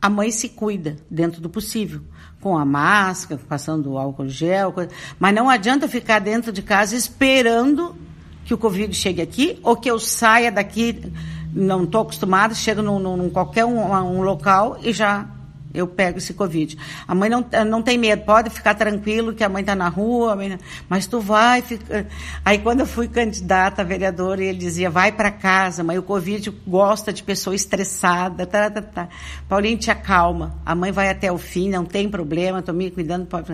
S2: a mãe se cuida dentro do possível, com a máscara, passando álcool gel, coisa, mas não adianta ficar dentro de casa esperando que o Covid chegue aqui ou que eu saia daqui, não estou acostumada, chego num, num qualquer um, um local e já eu pego esse Covid. A mãe não, não tem medo, pode ficar tranquilo que a mãe está na rua, mas tu vai. Fica... Aí quando eu fui candidata a vereadora, ele dizia, vai para casa, mãe, o Covid gosta de pessoa estressada. Tá, tá, tá. Paulinho, te acalma, a mãe vai até o fim, não tem problema, estou me cuidando. Pode...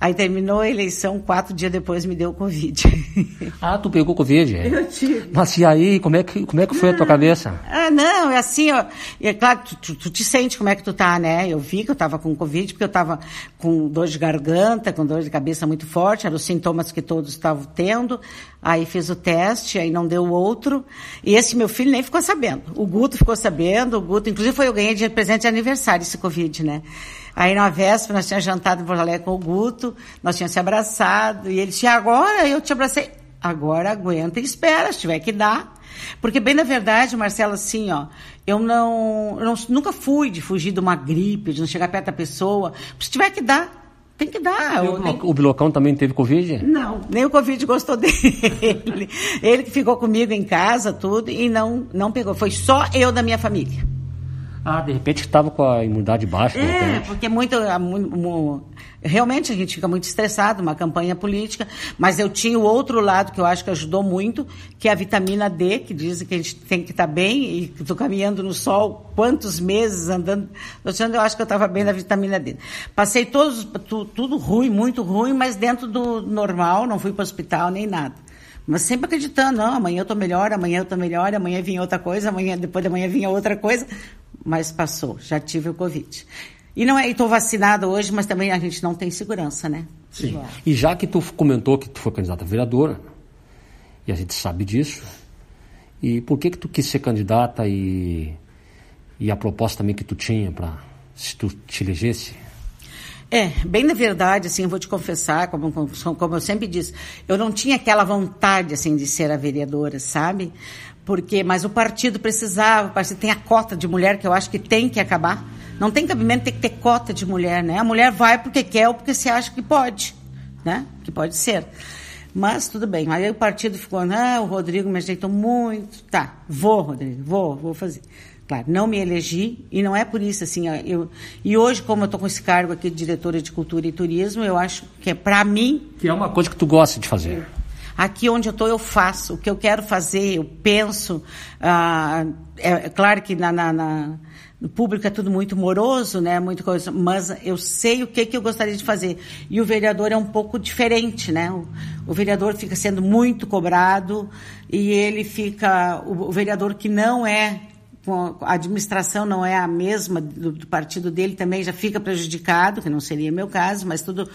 S2: Aí terminou a eleição, quatro dias depois me deu Covid.
S1: Ah, tu pegou Covid?
S2: É? Eu tive.
S1: Mas e aí, como é que, como é que foi a tua cabeça?
S2: Ah, não, é assim, ó. É claro, tu, tu, tu, te sente como é que tu tá, né? Eu vi que eu tava com Covid, porque eu tava com dor de garganta, com dor de cabeça muito forte, eram os sintomas que todos estavam tendo. Aí fiz o teste, aí não deu outro. E esse meu filho nem ficou sabendo. O Guto ficou sabendo, o Guto, inclusive foi eu ganhei de presente de aniversário esse Covid, né? Aí na véspera nós tínhamos jantado em Porto Alegre com o Guto, nós tínhamos se abraçado, e ele disse, agora eu te abracei. agora aguenta e espera, se tiver que dar. Porque, bem na verdade, Marcelo, assim, ó, eu não, eu não, nunca fui de fugir de uma gripe, de não chegar perto da pessoa. Se tiver que dar, tem que dar.
S1: O, nem... o Bilocão também teve Covid?
S2: Não, nem o Covid gostou dele. Ele que ficou comigo em casa, tudo, e não, não pegou. Foi só eu da minha família.
S1: Ah, de repente estava com a imunidade baixa.
S2: É, porque muito, Realmente a gente fica muito estressado, uma campanha política, mas eu tinha o outro lado que eu acho que ajudou muito, que é a vitamina D, que dizem que a gente tem que estar bem, e estou caminhando no sol quantos meses andando. Eu acho que eu estava bem na vitamina D. Passei todos, tu, tudo ruim, muito ruim, mas dentro do normal, não fui para o hospital nem nada. Mas sempre acreditando, não, amanhã eu estou melhor, amanhã eu estou melhor, amanhã vinha outra coisa, amanhã, depois de amanhã vinha outra coisa mas passou, já tive o Covid. E não é, estou vacinada hoje, mas também a gente não tem segurança, né?
S1: Sim. Igual. E já que tu comentou que tu foi candidata a vereadora, e a gente sabe disso, e por que que tu quis ser candidata e, e a proposta também que tu tinha para se tu te elegesse?
S2: É, bem na verdade, assim, eu vou te confessar, como, como, como eu sempre disse, eu não tinha aquela vontade, assim, de ser a vereadora, sabe? Porque mas o partido precisava, o partido tem a cota de mulher que eu acho que tem que acabar. Não tem cabimento ter que ter cota de mulher, né? A mulher vai porque quer ou porque se acha que pode, né? Que pode ser. Mas tudo bem. Aí o partido ficou, não, o Rodrigo me ajeitou muito. Tá, vou, Rodrigo, vou, vou fazer. Claro, não me elegi e não é por isso assim. Eu, e hoje, como eu estou com esse cargo aqui de diretora de cultura e turismo, eu acho que é para mim.
S1: Que é uma coisa que tu gosta de fazer.
S2: Aqui onde eu estou, eu faço. O que eu quero fazer, eu penso. Ah, é, é, claro que na, na, na, no público é tudo muito moroso, né? Muita coisa, mas eu sei o que, que eu gostaria de fazer. E o vereador é um pouco diferente, né? O, o vereador fica sendo muito cobrado e ele fica. O, o vereador que não é a administração não é a mesma do, do, partido dele, também já fica prejudicado, que não seria meu caso, mas tudo.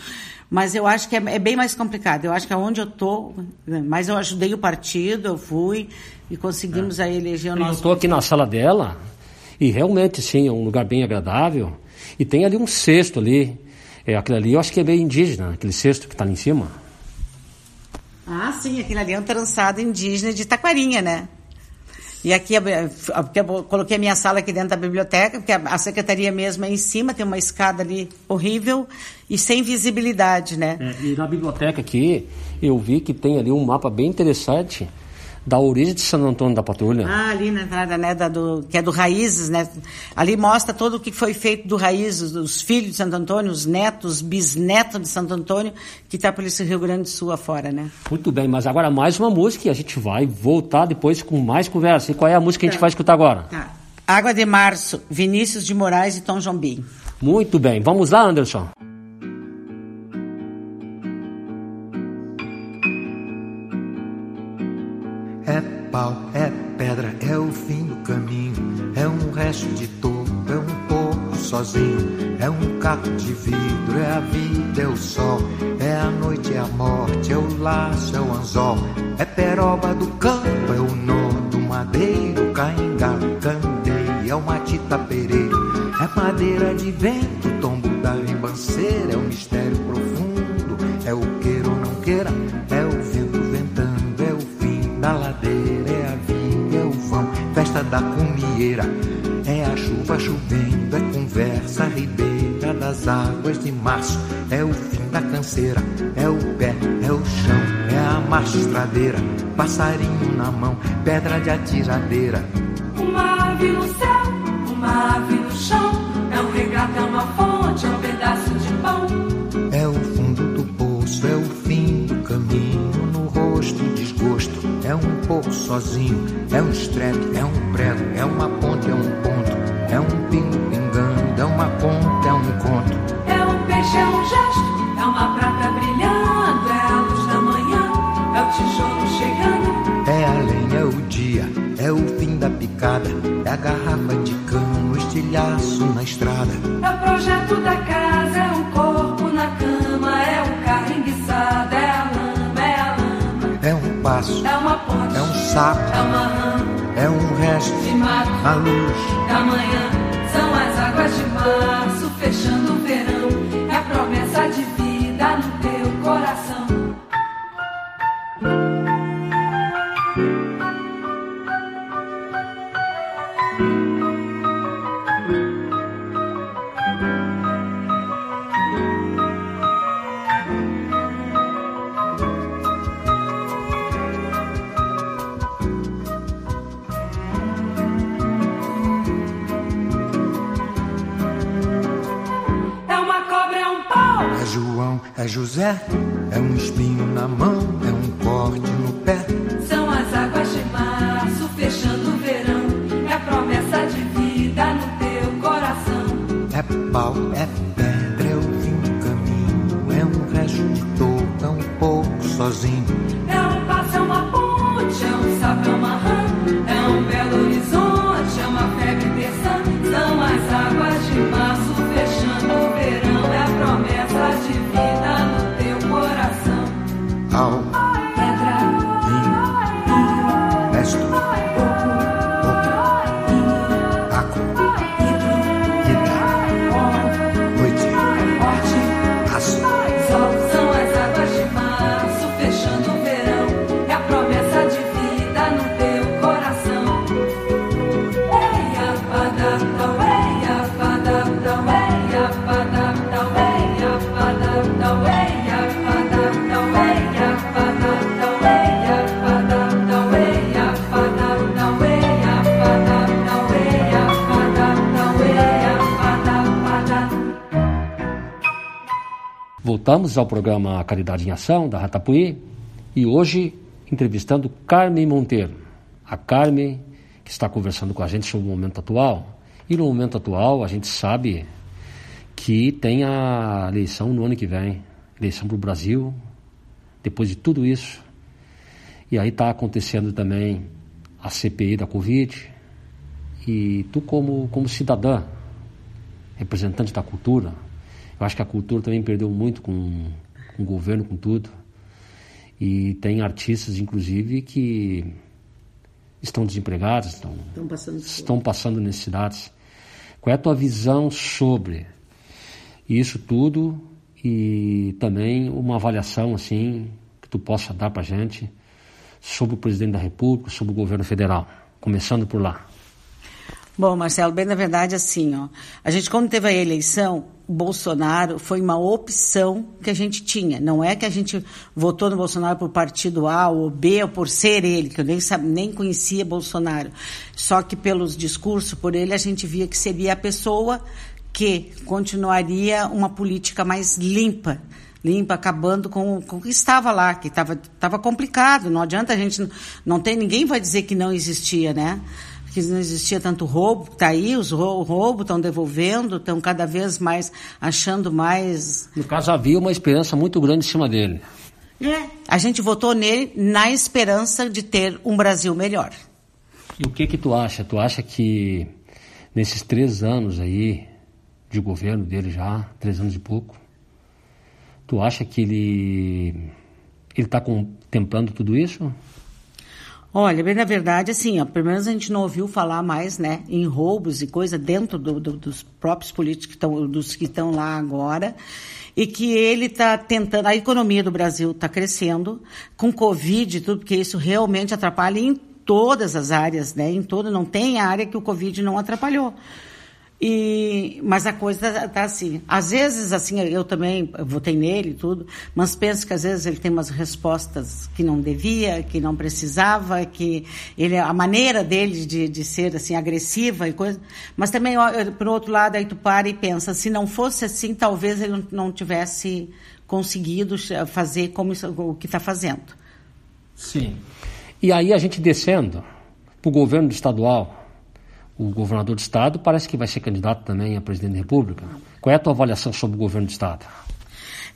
S2: Mas eu acho que é, é bem mais complicado. Eu acho que aonde eu estou, mas eu ajudei o partido, eu fui e conseguimos é. aí eleger o nosso.
S1: Eu estou aqui na sala dela e realmente sim é um lugar bem agradável e tem ali um cesto ali, é aquele ali. Eu acho que é bem indígena, aquele cesto que está ali em cima.
S2: Ah, sim, aquele ali é um trançado indígena de Taquarinha, né? E aqui, porque eu coloquei a minha sala aqui dentro da biblioteca, porque a secretaria mesmo é em cima, tem uma escada ali horrível e sem visibilidade, né?
S1: É, e na biblioteca aqui, eu vi que tem ali um mapa bem interessante da origem de Santo Antônio da Patrulha.
S2: Ah, ali na entrada, né, da, do, que é do Raízes, né? Ali mostra todo o que foi feito do Raízes, dos filhos de Santo Antônio, os netos, bisnetos de Santo Antônio, que está por esse Rio Grande do Sul afora, né?
S1: Muito bem, mas agora mais uma música e a gente vai voltar depois com mais conversa. E qual é a música que a gente tá. vai escutar agora?
S2: Tá. Água de Março, Vinícius de Moraes e Tom Jobim.
S1: Muito bem, vamos lá, Anderson.
S7: É um caco de vidro, é a vida, é o sol, é a noite, é a morte, é o laço, é o anzol, é peroba do campo, é o nó do madeiro, caingá, candeia, é o matita pereiro, é madeira de vento, tombo da ribanceira, é o mistério profundo, é o queira ou não queira, é o vento ventando, é o fim da ladeira festa da cumieira. É a chuva chovendo, é conversa ribeira das águas de março. É o fim da canseira, é o pé, é o chão, é a marcha estradeira. Passarinho na mão, pedra de atiradeira.
S8: Uma ave no céu, uma ave no chão. É um regato, é uma fonte, é um pedaço de pão.
S7: É o fundo do poço, é o fim do caminho. No rosto, desgosto, é um pouco sozinho é um estrepe, é um prego, é uma sapo,
S8: é
S7: um resto
S8: de mato,
S7: a luz
S8: da manhã.
S1: Voltamos ao programa Caridade em Ação, da Ratapuí, e hoje entrevistando Carmen Monteiro. A Carmen, que está conversando com a gente sobre o momento atual. E no momento atual, a gente sabe que tem a eleição no ano que vem eleição para o Brasil, depois de tudo isso. E aí está acontecendo também a CPI da Covid. E tu, como, como cidadã, representante da cultura, eu acho que a cultura também perdeu muito com, com o governo, com tudo. E tem artistas, inclusive, que estão desempregados, estão,
S2: Estão passando
S1: estão passando necessidades. Qual é a tua visão sobre isso tudo e também uma avaliação assim que tu possa dar para gente sobre o presidente da República, sobre o governo federal, começando por lá.
S2: Bom, Marcelo, bem na verdade, assim, ó, a gente quando teve a eleição, Bolsonaro foi uma opção que a gente tinha. Não é que a gente votou no Bolsonaro por partido A ou B ou por ser ele, que eu nem, sabe, nem conhecia Bolsonaro. Só que pelos discursos por ele, a gente via que seria a pessoa que continuaria uma política mais limpa, limpa, acabando com, com o que estava lá, que estava complicado. Não adianta a gente. Não tem ninguém vai dizer que não existia, né? Que não existia tanto roubo, está aí, os rou- roubo estão devolvendo, estão cada vez mais achando mais.
S1: No caso, havia uma esperança muito grande em cima dele.
S2: É. A gente votou nele na esperança de ter um Brasil melhor.
S1: E o que que tu acha? Tu acha que nesses três anos aí de governo dele já, três anos e pouco, tu acha que ele ele está contemplando tudo isso?
S2: Olha, bem na verdade, assim, ó, pelo menos a gente não ouviu falar mais, né, em roubos e coisa dentro do- do- dos próprios políticos que estão, dos que estão lá agora, e que ele está tentando, a economia do Brasil está crescendo, com Covid e tudo, porque isso realmente atrapalha em todas as áreas, né, em toda, não tem área que o Covid não atrapalhou. E, mas a coisa tá, tá assim. Às vezes, assim, eu também votei nele e tudo, mas penso que às vezes ele tem umas respostas que não devia, que não precisava, que ele a maneira dele de, de ser assim agressiva e coisa. Mas também, por outro lado, aí tu para e pensa, se não fosse assim, talvez ele não- tivesse conseguido fazer como isso- o que está fazendo.
S1: Sim. E aí a gente descendo para o governo estadual, o governador do estado parece que vai ser candidato também a presidente da República. Qual é a tua avaliação sobre o governo do estado?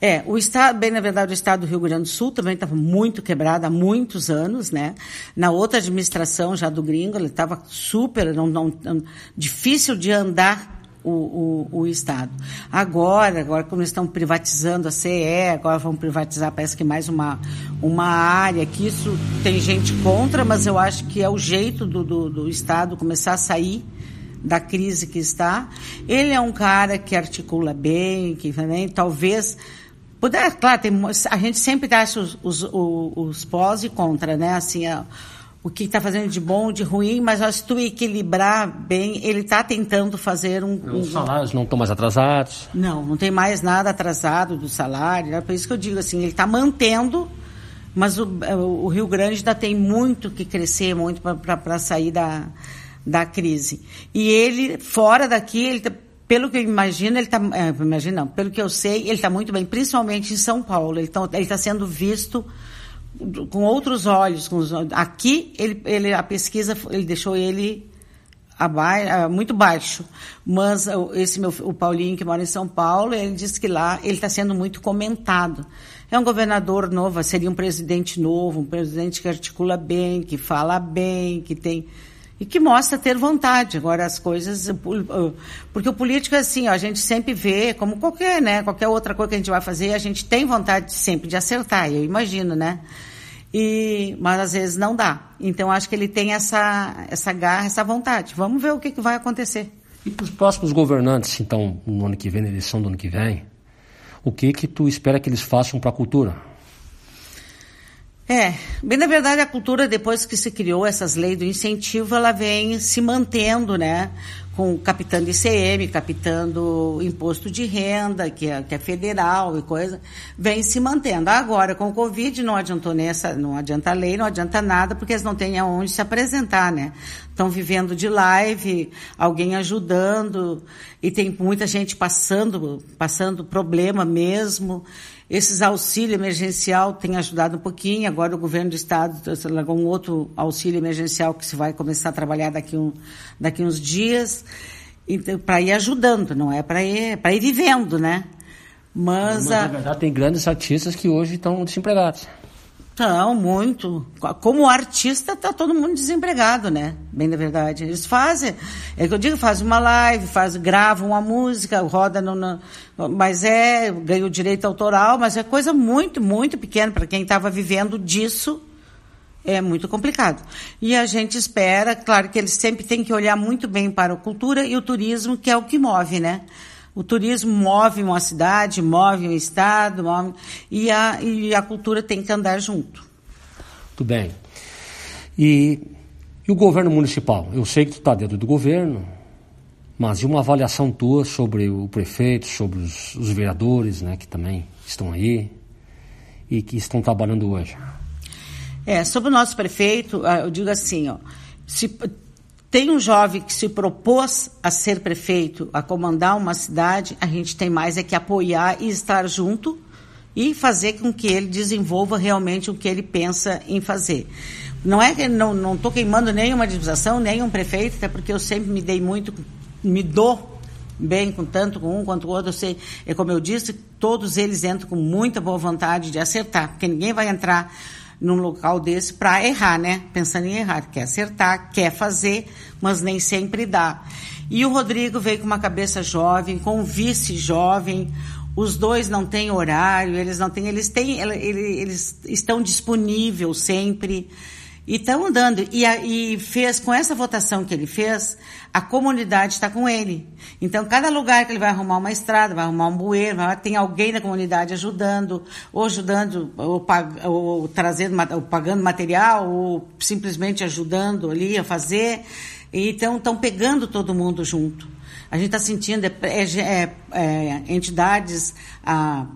S2: É, o estado, bem na verdade, o estado do Rio Grande do Sul também estava muito quebrado há muitos anos, né? Na outra administração já do Gringo, ele estava super, não, não, difícil de andar o, o, o estado. Agora, agora como eles estão privatizando a CE, agora vão privatizar parece que mais uma, uma área, que isso tem gente contra, mas eu acho que é o jeito do, do, do estado começar a sair da crise que está. Ele é um cara que articula bem, que também talvez puder, claro, tem, a gente sempre acha os, os, o- os pós e contra, né? Assim, a- o que está fazendo de bom, de ruim, mas acho que se tu equilibrar bem, ele está tentando fazer um, um-
S1: Os salários não estão mais atrasados.
S2: não, não tem mais nada atrasado do salário. É por isso que eu digo assim, ele está mantendo, mas o, o Rio Grande ainda tem muito que crescer, muito para sair da, da crise. E ele, fora daqui, ele tá- pelo que eu imagino, ele está, é, imagino não, pelo que eu sei, ele está muito bem, principalmente em São Paulo. Ele está sendo visto com outros olhos. Com os, aqui, ele, ele, a pesquisa, ele deixou ele abaixo, muito baixo. Mas esse meu, o Paulinho, que mora em São Paulo, ele disse que lá ele está sendo muito comentado. É um governador novo, seria um presidente novo, um presidente que articula bem, que fala bem, que tem e que mostra ter vontade. Agora as coisas, porque o político é assim, ó, a gente sempre vê, como qualquer, né, qualquer outra coisa que a gente vai fazer, a gente tem vontade sempre de acertar, eu imagino, né? E, mas às vezes não dá. Então acho que ele tem essa, essa garra, essa vontade. Vamos ver o que, que vai acontecer.
S1: E para os próximos governantes, então, no ano que vem, na eleição do ano que vem, o que que tu espera que eles façam para a cultura?
S2: É, bem na verdade a cultura depois que se criou essas leis do incentivo, ela vem se mantendo, né? Com captando ICM, captando imposto de renda, que é, que é federal e coisa, vem se mantendo. Agora, com o Covid, não adiantou nessa, não adianta lei, não adianta nada, porque eles não têm aonde se apresentar, né? Estão vivendo de live, alguém ajudando, e tem muita gente passando, passando problema mesmo. Esses auxílio emergencial têm ajudado um pouquinho. Agora o governo do estado largou um outro auxílio emergencial que se vai começar a trabalhar daqui, um, daqui uns dias, então, para ir ajudando, não é para ir, para ir vivendo, né?
S1: Mas, Mas, na verdade, tem grandes artistas que hoje estão desempregados.
S2: Não, muito. Como artista, está todo mundo desempregado, né? Bem da verdade. Eles fazem, é que eu digo, fazem uma live, faz, gravam uma música, roda no, no mas é, ganha o direito autoral, mas é coisa muito, muito pequena para quem estava vivendo disso. É muito complicado. E a gente espera, claro que eles sempre têm que olhar muito bem para a cultura e o turismo, que é o que move, né? O turismo move uma cidade, move um estado, move, e, a, e a cultura tem que andar junto.
S1: Muito bem. E, e o governo municipal? Eu sei que tu está dentro do governo, mas e uma avaliação tua sobre o prefeito, sobre os, os vereadores, né, que também estão aí e que estão trabalhando hoje?
S2: É, sobre o nosso prefeito, ah, eu digo assim, ó, se tem um jovem que se propôs a ser prefeito, a comandar uma cidade, a gente tem mais é que apoiar e estar junto e fazer com que ele desenvolva realmente o que ele pensa em fazer. Não é que não estou queimando nenhuma administração, nem um prefeito, até porque eu sempre me dei muito, me dou bem com tanto com um quanto com o outro. Eu sei, é como eu disse, todos eles entram com muita boa vontade de acertar, porque ninguém vai entrar num local desse para errar, né? Pensando em errar, quer acertar, quer fazer, mas nem sempre dá. E o Rodrigo veio com uma cabeça jovem, com um vice jovem. Os dois não têm horário, eles não têm, eles têm, eles estão disponíveis sempre. E estão andando. E, a, e fez, com essa votação que ele fez, a comunidade está com ele. Então, cada lugar que ele vai arrumar uma estrada, vai arrumar um bueiro, vai, tem alguém da comunidade ajudando, ou ajudando, ou, pag, ou trazendo, ou pagando material, ou simplesmente ajudando ali a fazer. Então, estão pegando todo mundo junto. A gente está sentindo é, é, é, é, entidades a,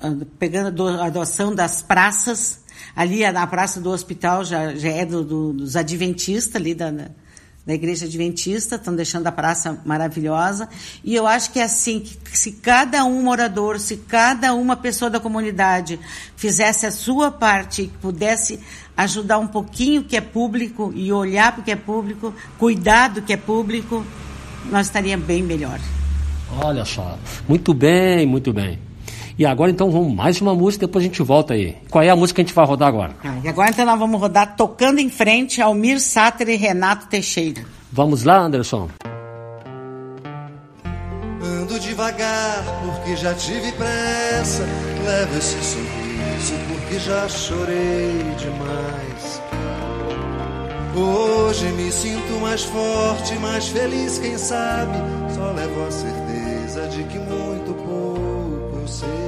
S2: a, pegando a doação das praças, Ali na praça do hospital já, já é do, do, dos adventistas ali da, da igreja adventista, estão deixando a praça maravilhosa. E eu acho que é assim, que se cada um morador, se cada uma pessoa da comunidade fizesse a sua parte pudesse ajudar um pouquinho que é público e olhar para o que é público, cuidar do que é público, nós estaríamos bem melhor.
S1: Olha só, muito bem, muito bem. E agora então vamos mais uma música, depois a gente volta aí. Qual é a música que a gente vai rodar agora?
S2: Ah, e agora então nós vamos rodar Tocando em Frente, Almir Sater e Renato Teixeira.
S1: Vamos lá, Anderson.
S9: Ando devagar porque já tive pressa, levo esse sorriso porque já chorei demais. Hoje me sinto mais forte, mais feliz, quem sabe? Só levo a certeza de que muito pouco eu sei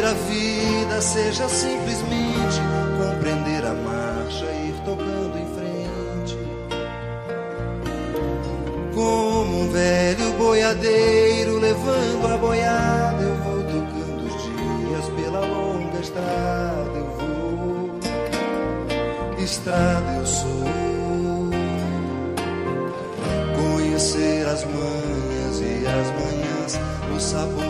S9: ouvir a vida seja simplesmente compreender a marcha e ir tocando em frente. Como um velho boiadeiro levando a boiada, eu vou tocando os dias pela longa estrada. Eu vou, estrada eu sou. Conhecer as manhas e as manhãs, o sabor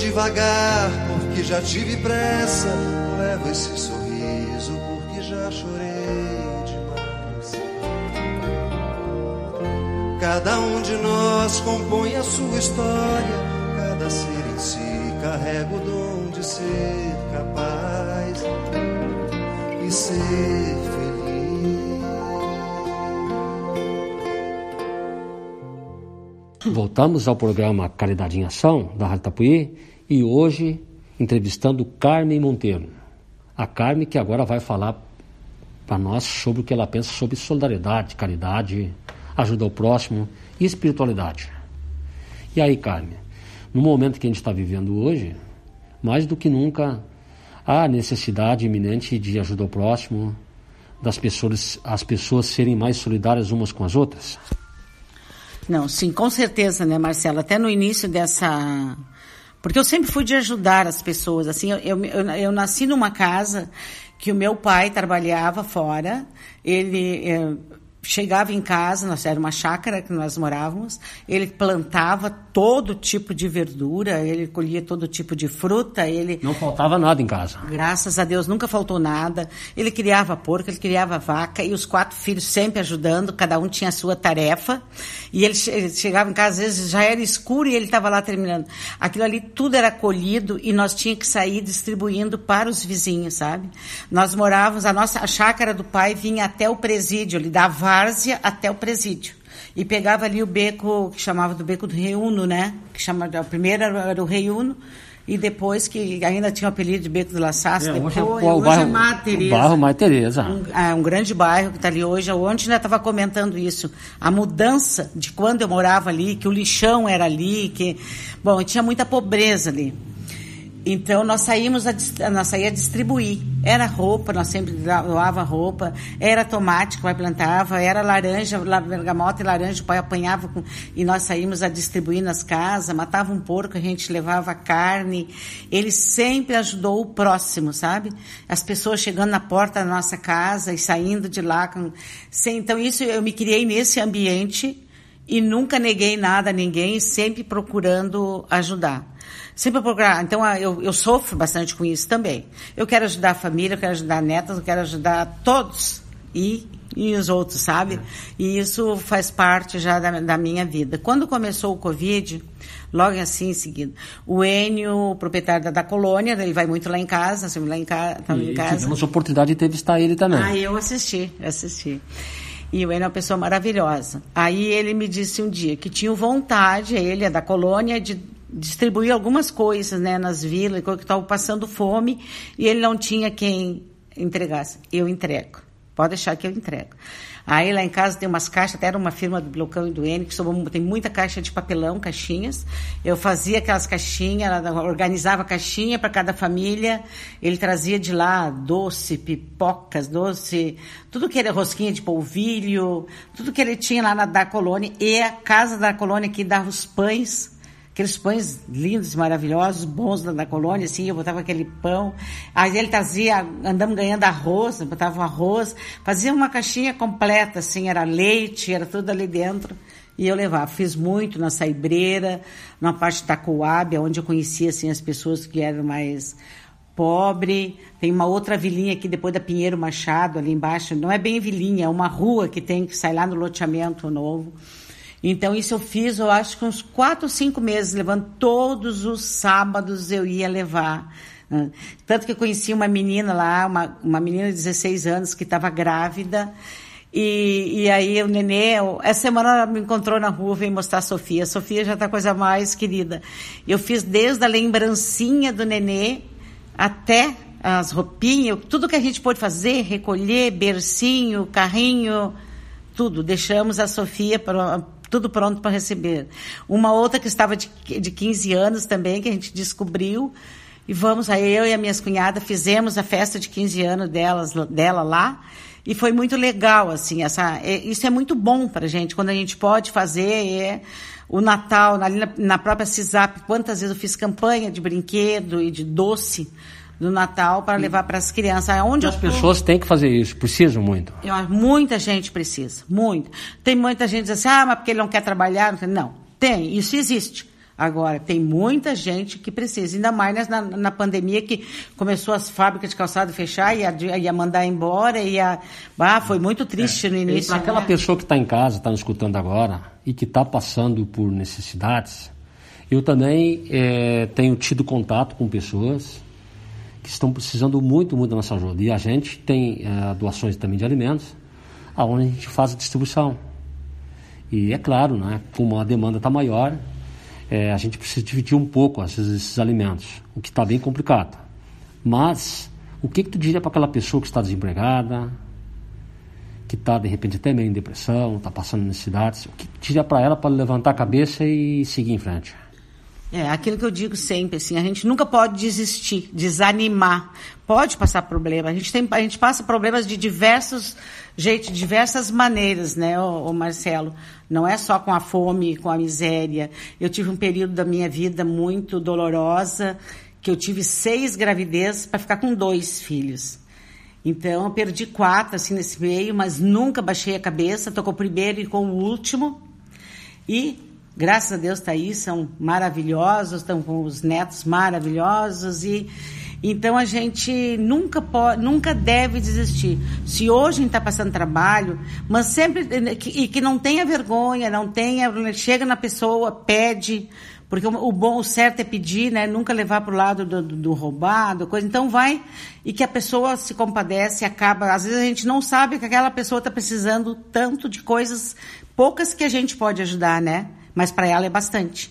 S9: devagar porque já tive pressa, levo esse sorriso porque já chorei demais. Cada um de nós compõe a sua história, cada ser em si carrega o dom de ser capaz e ser feliz.
S1: Voltamos ao programa Caridade em Ação, da Rádio Tapuí, e hoje entrevistando Carmen Monteiro. A Carmen que agora vai falar para nós sobre o que ela pensa sobre solidariedade, caridade, ajuda ao próximo e espiritualidade. E aí, Carmen, no momento que a gente está vivendo hoje, mais do que nunca há necessidade iminente de ajuda ao próximo, das pessoas, as pessoas serem mais solidárias umas com as outras?
S2: Não, sim, com certeza, né, Marcela? Até no início dessa. Porque eu sempre fui de ajudar as pessoas. Assim, eu, eu, eu, nasci numa casa que o meu pai trabalhava fora. Ele. Chegava em casa, nós era uma chácara que nós morávamos, ele plantava todo tipo de verdura, ele colhia todo tipo de fruta, ele
S1: Não faltava nada em casa.
S2: Graças a Deus nunca faltou nada. Ele criava porco, ele criava vaca e os quatro filhos sempre ajudando, cada um tinha a sua tarefa. E ele, ele chegava em casa, às vezes já era escuro e ele estava lá terminando. Aquilo ali tudo era colhido e nós tínhamos que sair distribuindo para os vizinhos, sabe? Nós morávamos, a nossa a chácara do pai vinha até o presídio, ele da várzea até o presídio. E pegava ali o beco, que chamava do beco do Rei Uno, né? Que chama, o primeiro era, o Rei Uno. E depois que ainda tinha o apelido de Beco do La Saça,
S1: É,
S2: depois,
S1: hoje é o-
S2: hoje
S1: o bairro-
S2: é Madre
S1: o
S2: Teresa.
S1: bairro Madre Teresa.
S2: Um, é, um grande bairro que está ali hoje. Ontem ainda estava comentando isso. A mudança de quando eu morava ali, que o lixão era ali, que... Bom, tinha muita pobreza ali. Então nós saímos a, nós saía distribuir. Era roupa, nós sempre doava roupa, era tomate que o pai plantava, era laranja, la- bergamota e laranja, o pai apanhava com, e nós saímos a distribuir nas casas, matava um porco, a gente levava carne. Ele sempre ajudou o próximo, sabe? As pessoas chegando na porta da nossa casa e saindo de lá. Com, sem, então isso eu me criei nesse ambiente e nunca neguei nada a ninguém, sempre procurando ajudar. Sempre procurar. Então, ah, eu, eu sofro bastante com isso também. Eu quero ajudar a família, eu quero ajudar netas, eu quero ajudar todos e, e os outros, sabe? E isso faz parte já da, da minha vida. Quando começou o Covid, logo assim em seguida, o Enio, o proprietário da, da colônia, ele vai muito lá em casa, fomos lá em, ca, estamos em casa.
S1: tivemos a oportunidade de entrevistar ele também.
S2: Ah, eu assisti, assisti. E o Enio é uma pessoa maravilhosa. Aí ele me disse um dia que tinha vontade, ele é da colônia, de distribuir algumas coisas né, nas vilas, que estavam passando fome, e ele não tinha quem entregasse. Eu entrego. Pode deixar que eu entrego. Aí lá em casa tem umas caixas, até era uma firma do Blocão e do N, que sobrou, tem muita caixa de papelão, caixinhas. Eu fazia aquelas caixinhas, organizava caixinha para cada família. Ele trazia de lá doce, pipocas, doce, tudo que era rosquinha de polvilho, tudo que ele tinha lá na da colônia. E a casa da colônia que dava os pães aqueles pães lindos, maravilhosos, bons da, da, colônia, assim, eu botava aquele pão. Aí ele trazia, andamos ganhando arroz, botava arroz, fazia uma caixinha completa, assim, era leite, era tudo ali dentro. E eu levava. Fiz muito na Saibreira, na parte da Coab, onde eu conhecia, assim, as pessoas que eram mais pobre. Tem uma outra vilinha aqui depois da Pinheiro Machado, ali embaixo. Não é bem vilinha, é uma rua que tem que sair lá no loteamento novo. Então, isso eu fiz, eu acho que uns quatro cinco meses, levando todos os sábados eu ia levar. Né? Tanto que eu conheci uma menina lá, uma, uma menina de 16 anos que estava grávida. E, e aí o nenê, essa semana ela me encontrou na rua, veio mostrar a Sofia. A Sofia já a coisa mais querida. Eu fiz desde a lembrancinha do nenê até as roupinhas, tudo que a gente pôde fazer, recolher, bercinho, carrinho, tudo. Deixamos a Sofia para tudo pronto para receber. Uma outra que estava de, de 15 anos também, que a gente descobriu. E vamos, aí eu e as minhas cunhadas fizemos a festa de 15 anos delas, dela lá. E foi muito legal, assim, essa, é, isso é muito bom para a gente, quando a gente pode fazer é, o Natal, ali na, na própria CISAP, quantas vezes eu fiz campanha de brinquedo e de doce do Natal para levar para as crianças. Onde
S1: as pessoas têm que fazer isso, precisam muito.
S2: Eu, muita gente precisa, muito. Tem muita gente que diz assim, ah, mas porque ele não quer trabalhar. Não, tem, isso existe. Agora, tem muita gente que precisa, ainda mais na, na pandemia que começou as fábricas de calçado fechar, ia, ia mandar embora, ia. Ah, foi muito triste é. no início.
S1: Aquela né? pessoa que está em casa, está nos escutando agora, e que está passando por necessidades, eu também é, tenho tido contato com pessoas que estão precisando muito, muito da nossa ajuda. E a gente tem é, doações também de alimentos, aonde a gente faz a distribuição. E é claro, né, como a demanda está maior, é, a gente precisa dividir um pouco esses, esses alimentos, o que está bem complicado. Mas, o que, que tu diria para aquela pessoa que está desempregada, que está de repente até meio em depressão, está passando necessidades, o que tu diria para ela para levantar a cabeça e seguir em frente?
S2: É, aquilo que eu digo sempre, assim, a gente nunca pode desistir, desanimar. Pode passar problema. A gente, tem, a gente passa problemas de diversos jeitos, diversas maneiras, né, o Marcelo? Não é só com a fome, com a miséria. Eu tive um período da minha vida muito dolorosa, que eu tive seis gravidezes para ficar com dois filhos. Então, eu perdi quatro, assim, nesse meio, mas nunca baixei a cabeça. Estou com o primeiro e com o último. E graças a Deus está aí, são maravilhosos, estão com os netos maravilhosos e então a gente nunca pode, nunca deve desistir. Se hoje a gente está passando trabalho, mas sempre e que não tenha vergonha, não tenha, chega na pessoa, pede, porque o bom, o certo é pedir, né? Nunca levar para o lado do, do, do, roubado, coisa. Então vai e que a pessoa se compadece, acaba. Às vezes a gente não sabe que aquela pessoa está precisando tanto de coisas poucas que a gente pode ajudar, né? Mas para ela é bastante.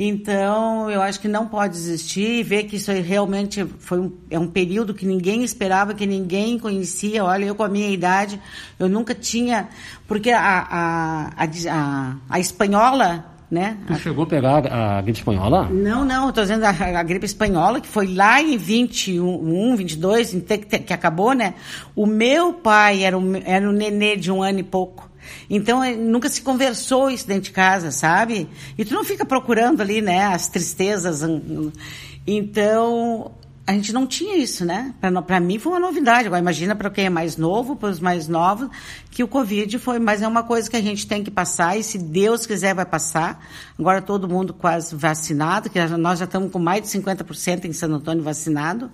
S2: Então, eu acho que não pode desistir e ver que isso realmente foi um, é um período que ninguém esperava, que ninguém conhecia. Olha, eu com a minha idade, eu nunca tinha. Porque a, a, a, a espanhola né?
S1: Tu chegou a pegar a, gripe espanhola?
S2: Não, não, estou dizendo a, a, gripe espanhola, que foi lá em 21, 22, que, que acabou, né? O meu pai era um, era um nenê de um ano e pouco. Então, eh, nunca se conversou isso dentro de casa, sabe? E tu não fica procurando ali, né, as tristezas. Então, a gente não tinha isso, né? Para mim foi uma novidade. Agora, imagina para quem é mais novo, para os mais novos, que o Covid foi. Mas é uma coisa que a gente tem que passar e, se Deus quiser, vai passar. Agora, todo mundo quase vacinado, que nós já estamos com mais de 50% em Santo Antônio vacinado.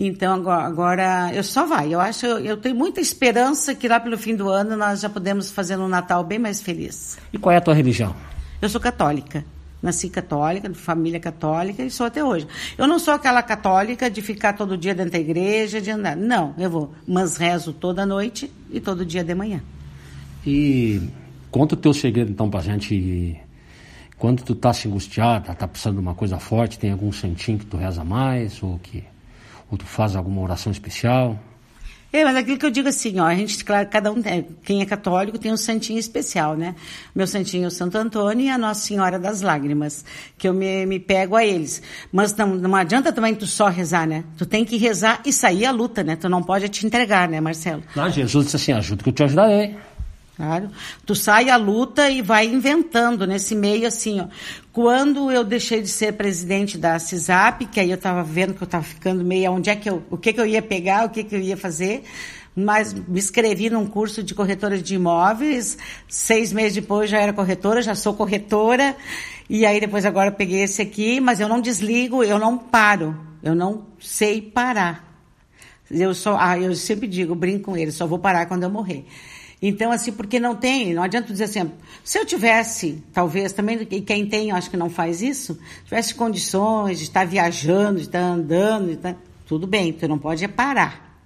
S2: Então agora, agora eu só vai. Eu acho, eu, eu tenho muita esperança que lá pelo fim do ano nós já podemos fazer um Natal bem mais feliz.
S1: E qual é a tua religião?
S2: Eu sou católica. Nasci católica, de família católica e sou até hoje. Eu não sou aquela católica de ficar todo dia dentro da igreja, de andar. Não, eu vou, mas rezo toda noite e todo dia de manhã.
S1: E conta o teu segredo então pra gente. Quando tu tá se angustiada, tá precisando de uma coisa forte, tem algum santinho que tu reza mais ou que ou tu faz alguma oração especial?
S2: É, mas aquilo que eu digo assim, ó, a gente, claro, cada um, tem, quem é católico tem um santinho especial, né? Meu santinho é o Santo Antônio e a Nossa Senhora das Lágrimas, que eu me, me pego a eles. Mas não, não adianta também tu só rezar, né? Tu tem que rezar e sair à luta, né? Tu não pode te entregar, né, Marcelo?
S10: Não, Jesus disse assim, ajuda que eu te ajudarei.
S2: Claro. Tu sai à luta e vai inventando nesse meio assim, ó. Quando eu deixei de ser presidente da CISAP, que aí eu estava vendo que eu estava ficando meio onde é que eu, o que que eu ia pegar, o que que eu ia fazer, mas me inscrevi num curso de corretora de imóveis, seis meses depois já era corretora, já sou corretora, e aí depois agora peguei esse aqui, mas eu não desligo, eu não paro, eu não sei parar. Eu só, ah, eu sempre digo, brinco com ele, só vou parar quando eu morrer. Então, assim, porque não tem, não adianta dizer assim, se eu tivesse, talvez também, e quem tem, eu acho que não faz isso, tivesse condições de estar viajando, de estar andando, de estar, tudo bem, tu não pode parar.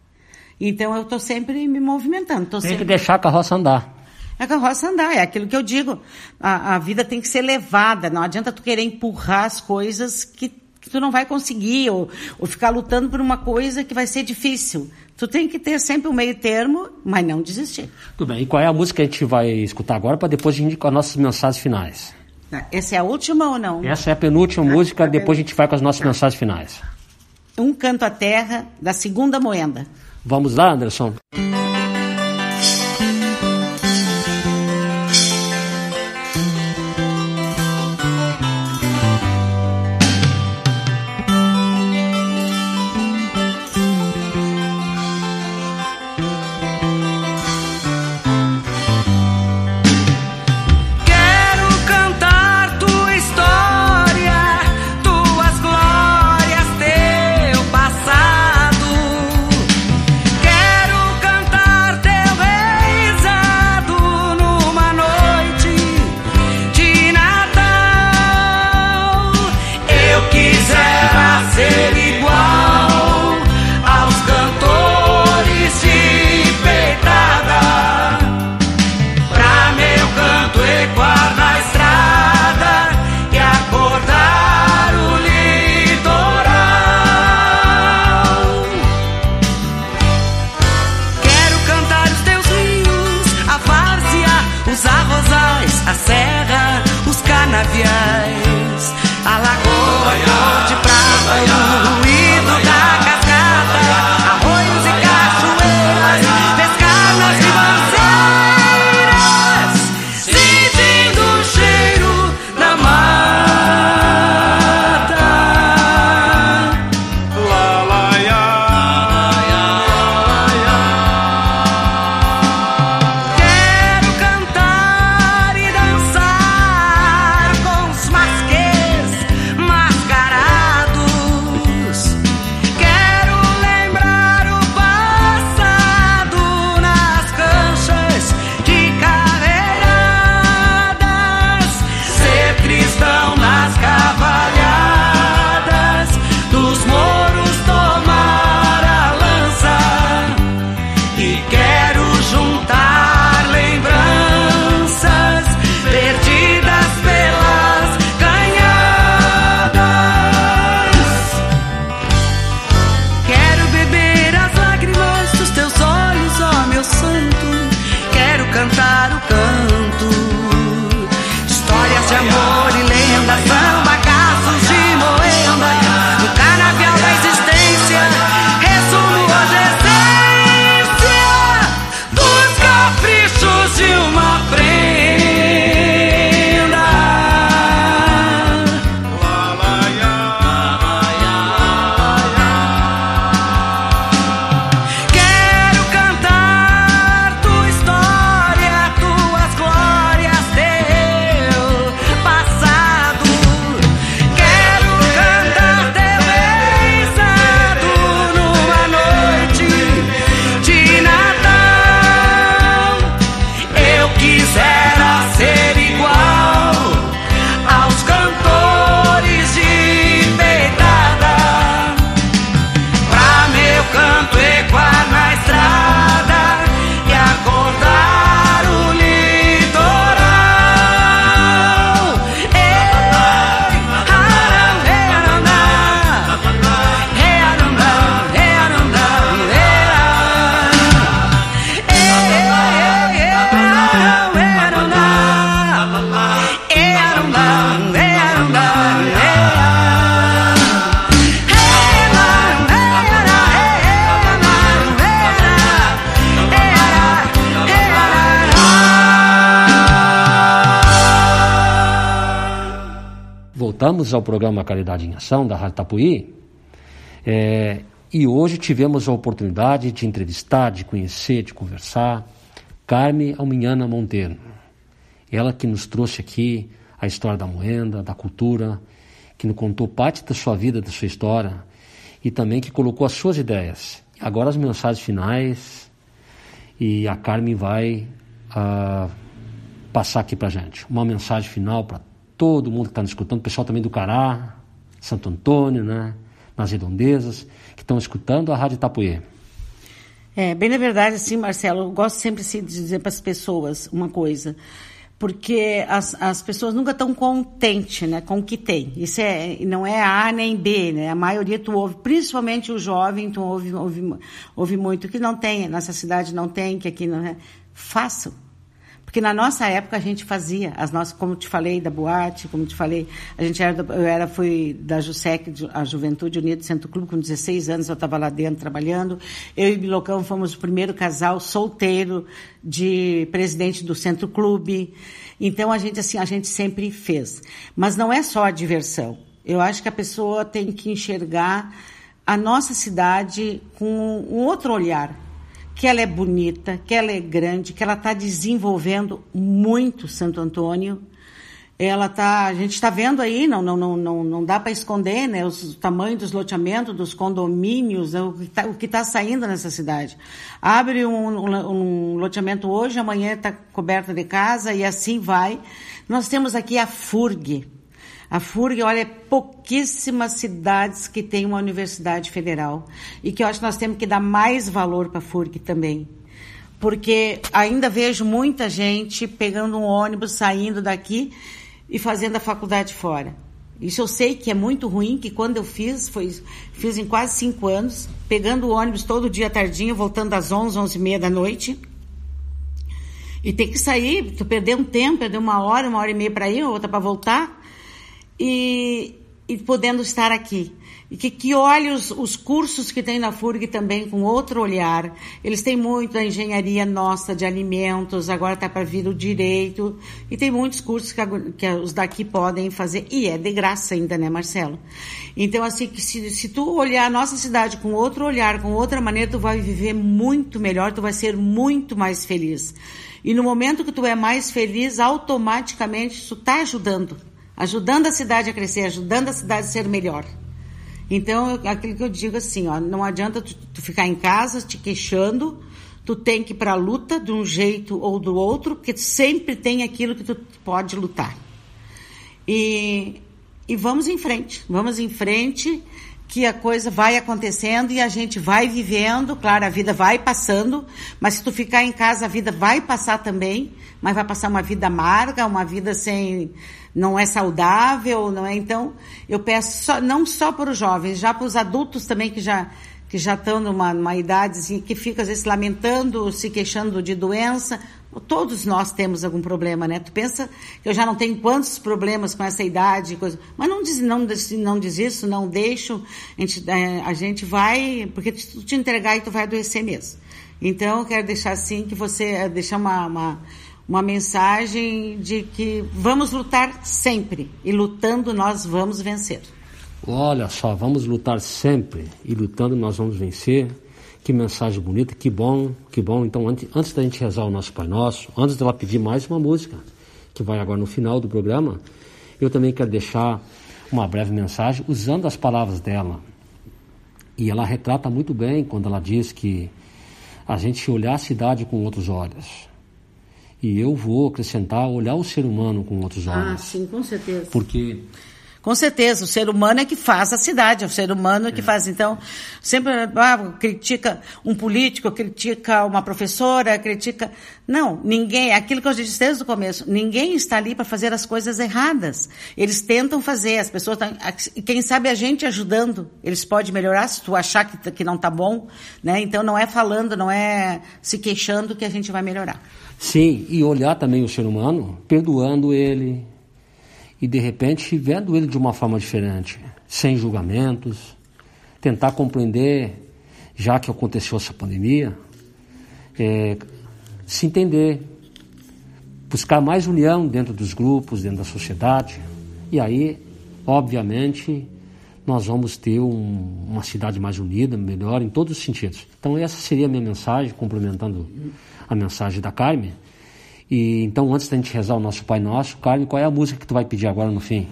S2: Então, eu estou sempre me movimentando.
S10: Tem
S2: sempre...
S10: que deixar a carroça andar.
S2: É a carroça andar, é aquilo que eu digo. A, a vida tem que ser levada, não adianta tu querer empurrar as coisas que tu não vai conseguir, ou, ou ficar lutando por uma coisa que vai ser difícil. Tu tem que ter sempre um meio termo, mas não desistir.
S10: Tudo bem. E qual é a música que a gente vai escutar agora para depois a gente ir com as nossas mensagens finais?
S2: Tá, Essa é a última ou não?
S10: Essa é a penúltima música, depois a gente vai com as nossas mensagens finais.
S2: Um Canto à Terra, da Segunda Moenda.
S10: Vamos lá, Anderson?
S1: Ao programa Caridade em Ação da Rádio Tapuí é, e hoje tivemos a oportunidade de entrevistar, de conhecer, de conversar Carme Alminhana Monteiro. Ela que nos trouxe aqui a história da moenda, da cultura, que nos contou parte da sua vida, da sua história e também que colocou as suas ideias. Agora as mensagens finais e a Carmen vai uh, passar aqui para gente. Uma mensagem final para todo mundo que está nos escutando, o pessoal também do Cará, Santo Antônio, né, nas redondezas, que estão escutando a Rádio Itapuê.
S2: É, bem na verdade, assim, Marcelo, eu gosto sempre assim, de dizer para as pessoas uma coisa porque as, as pessoas nunca estão contentes né, com o que tem. Isso é, não é A nem B, né? A maioria tu ouve, principalmente o jovem, tu ouve, ouve, ouve muito que não tem, nessa cidade não tem, que aqui não é. Façam. Porque na nossa época a gente fazia, as nossas, como te falei, da boate, como te falei, a gente era, eu era, fui da JUSEC, a Juventude Unida Centro Clube, com 16 anos eu estava lá dentro trabalhando. Eu e Bilocão fomos o primeiro casal solteiro de presidente do Centro Clube. Então a gente, assim, a gente sempre fez. Mas não é só a diversão. Eu acho que a pessoa tem que enxergar a nossa cidade com um outro olhar que ela é bonita, que ela é grande, que ela está desenvolvendo muito Santo Antônio. Ela tá, a gente está vendo aí, não, não, não, não, não dá para esconder, né, os tamanhos dos loteamentos, dos condomínios, o que está tá saindo nessa cidade. Abre um, um, um loteamento hoje, amanhã está coberta de casa e assim vai. Nós temos aqui a FURG, a FURG, olha, é pouquíssimas cidades que têm uma universidade federal. E que eu acho que nós temos que dar mais valor para a FURG também. Porque ainda vejo muita gente pegando um ônibus, saindo daqui e fazendo a faculdade fora. Isso eu sei que é muito ruim, que quando eu fiz, foi, fiz em quase cinco anos, pegando o ônibus todo dia tardinho, voltando às onze, onze e meia da noite. E tem que sair, tu perder um tempo, perder uma hora, uma hora e meia para ir, outra para voltar e, e podendo estar aqui. E que, que olhe os, os cursos que tem na FURG também com outro olhar. Eles têm muito a engenharia nossa de alimentos, agora está para vir o direito. E tem muitos cursos que, que, os daqui podem fazer. E é de graça ainda, né, Marcelo? Então, assim, que se, se tu olhar a nossa cidade com outro olhar, com outra maneira, tu vai viver muito melhor, tu vai ser muito mais feliz. E no momento que tu é mais feliz, automaticamente tu está ajudando ajudando a cidade a crescer, ajudando a cidade a ser melhor. Então, aquilo que eu digo assim, ó, não adianta tu, tu ficar em casa te queixando, tu tem que ir para a luta de um jeito ou do outro, porque sempre tem aquilo que tu pode lutar. E, e vamos em frente, vamos em frente, que a coisa vai acontecendo e a gente vai vivendo, claro, a vida vai passando, mas se tu ficar em casa, a vida vai passar também, mas vai passar uma vida amarga, uma vida sem não é saudável, não é? Então, eu peço só, não só para os jovens, já para os adultos também que já que já estão numa, numa idade assim, que fica às vezes lamentando, se queixando de doença. Todos nós temos algum problema, né? Tu pensa que eu já não tenho quantos problemas com essa idade, coisa. Mas não diz, não, não diz isso, não deixo. A gente, é, a gente vai, porque se tu te entregar e tu vai adoecer mesmo. Então, eu quero deixar assim que você deixar uma, uma uma mensagem de que vamos lutar sempre e lutando nós vamos vencer.
S1: Olha só, vamos lutar sempre e lutando nós vamos vencer. Que mensagem bonita, que bom, que bom. Então, antes, antes da gente rezar o nosso Pai Nosso, antes dela pedir mais uma música, que vai agora no final do programa, eu também quero deixar uma breve mensagem usando as palavras dela. E ela retrata muito bem quando ela diz que a gente olhar a cidade com outros olhos e eu vou acrescentar olhar o ser humano com outros ah, olhos.
S2: Ah, sim, com certeza.
S1: Porque
S2: com certeza, o ser humano é que faz a cidade, é o ser humano é que faz. Então, sempre ah, critica um político, critica uma professora, critica. Não, ninguém, é aquilo que eu disse desde o começo, ninguém está ali para fazer as coisas erradas. Eles tentam fazer, as pessoas estão. Quem sabe a gente ajudando, eles podem melhorar se tu achar que, que não está bom, né? Então não é falando, não é se queixando que a gente vai melhorar.
S1: Sim, e olhar também o ser humano, perdoando ele e de repente vendo ele de uma forma diferente, sem julgamentos, tentar compreender, já que aconteceu essa pandemia, é, se entender, buscar mais união dentro dos grupos, dentro da sociedade, e aí obviamente, nós vamos ter um, uma cidade mais unida, melhor em todos os sentidos. Então essa seria a minha mensagem, complementando a mensagem da Carmen. E então antes da gente rezar o nosso Pai Nosso, Carmen, qual é a música que tu vai pedir agora no fim?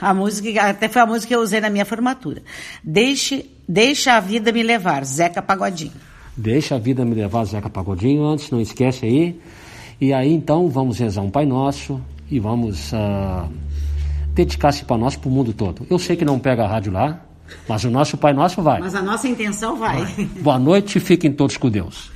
S2: A música, até foi a música que eu usei na minha formatura. Deixe, deixa a vida me levar, Zeca Pagodinho.
S1: Deixa a vida me levar, Zeca Pagodinho, antes, não esquece aí. E aí então vamos rezar um Pai Nosso e vamos uh, dedicar esse Pai Nosso para o mundo todo. Eu sei que não pega a rádio lá, mas o nosso Pai Nosso vai.
S2: Mas a nossa intenção vai. vai.
S1: Boa noite e fiquem todos com Deus.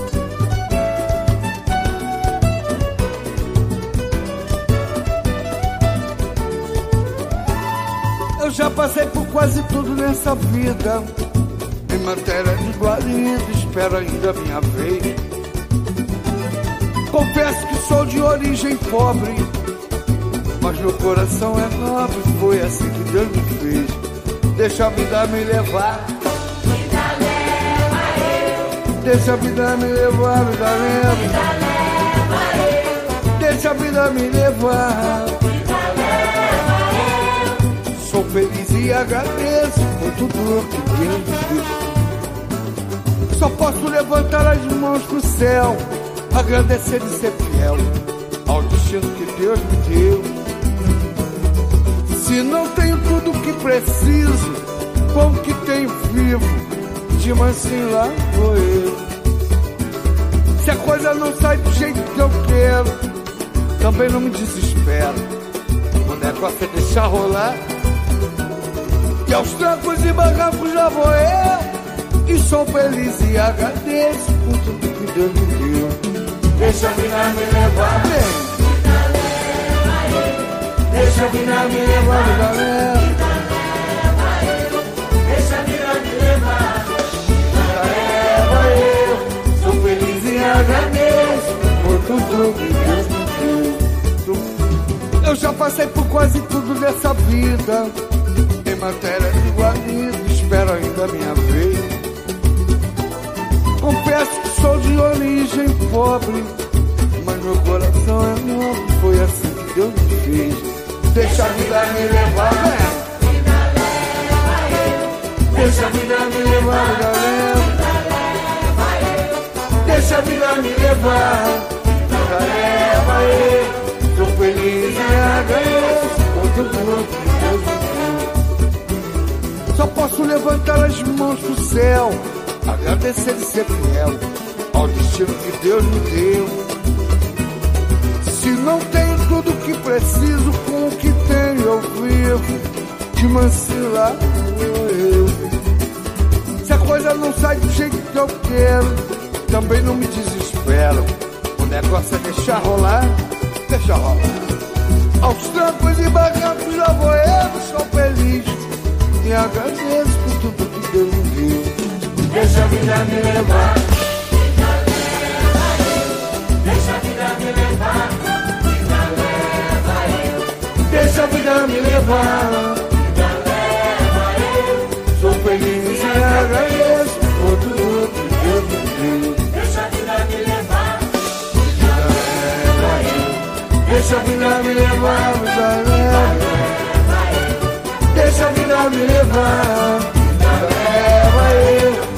S6: Passei por quase tudo nessa vida. Em matéria de guarida, espero ainda a minha vez. Confesso que sou de origem pobre, mas meu coração é nobre. Foi assim que Deus me fez. Deixa a vida me levar.
S8: Vida leva eu.
S6: Deixa a vida me levar, vida leva.
S8: Vida leva eu.
S6: Deixa a vida me levar. Sou feliz e agradeço por tudo que Deus me deu. Só posso levantar as mãos pro céu, agradecer e ser fiel ao destino que Deus me deu. Se não tenho tudo o que preciso, com o que tenho vivo, de mansinho lá vou eu. Se a coisa não sai do jeito que eu quero, também não me desespero. O negócio é deixar rolar. E aos trancos e barrancos já vou eu. E sou feliz e agradeço por tudo que Deus me deu. Deixa a vida me levar, bem. Deixa a vida me levar, galera.
S8: Deixa a vida me levar.
S6: Leva eu. Sou feliz e agradeço por tudo que Deus me deu. Eu já passei por quase tudo nessa vida. Matéria de guarida, espero ainda minha vez. Confesso que sou de origem pobre, mas meu coração é nobre. Foi assim que Deus me fez. Deixa a vida me levar, né? Deixa a vida me levar, galera. Deixa a vida me levar, leva eu. Sou feliz e agradeço por tudo que levantar as mãos pro céu agradecer e ser fiel ao destino que Deus me deu. Se não tenho tudo o que preciso, com o que tenho eu vivo, de mansinho lá eu. Se a coisa não sai do jeito que eu quero, também não me desespero. O negócio é deixar rolar, deixar rolar. Aos trancos e barrancos já vou eu, sou feliz e agradeço por tudo que Deus me deu. Deixa a vida me levar.
S8: Deixa a vida me levar.
S6: Deixa a vida me levar. Sou feliz e agradeço por tudo que Deus me deu.
S8: Deixa a vida me levar.
S6: Vida leva eu. Deixa a vida me levar, Deixa a vida me levar. Vida leva eu.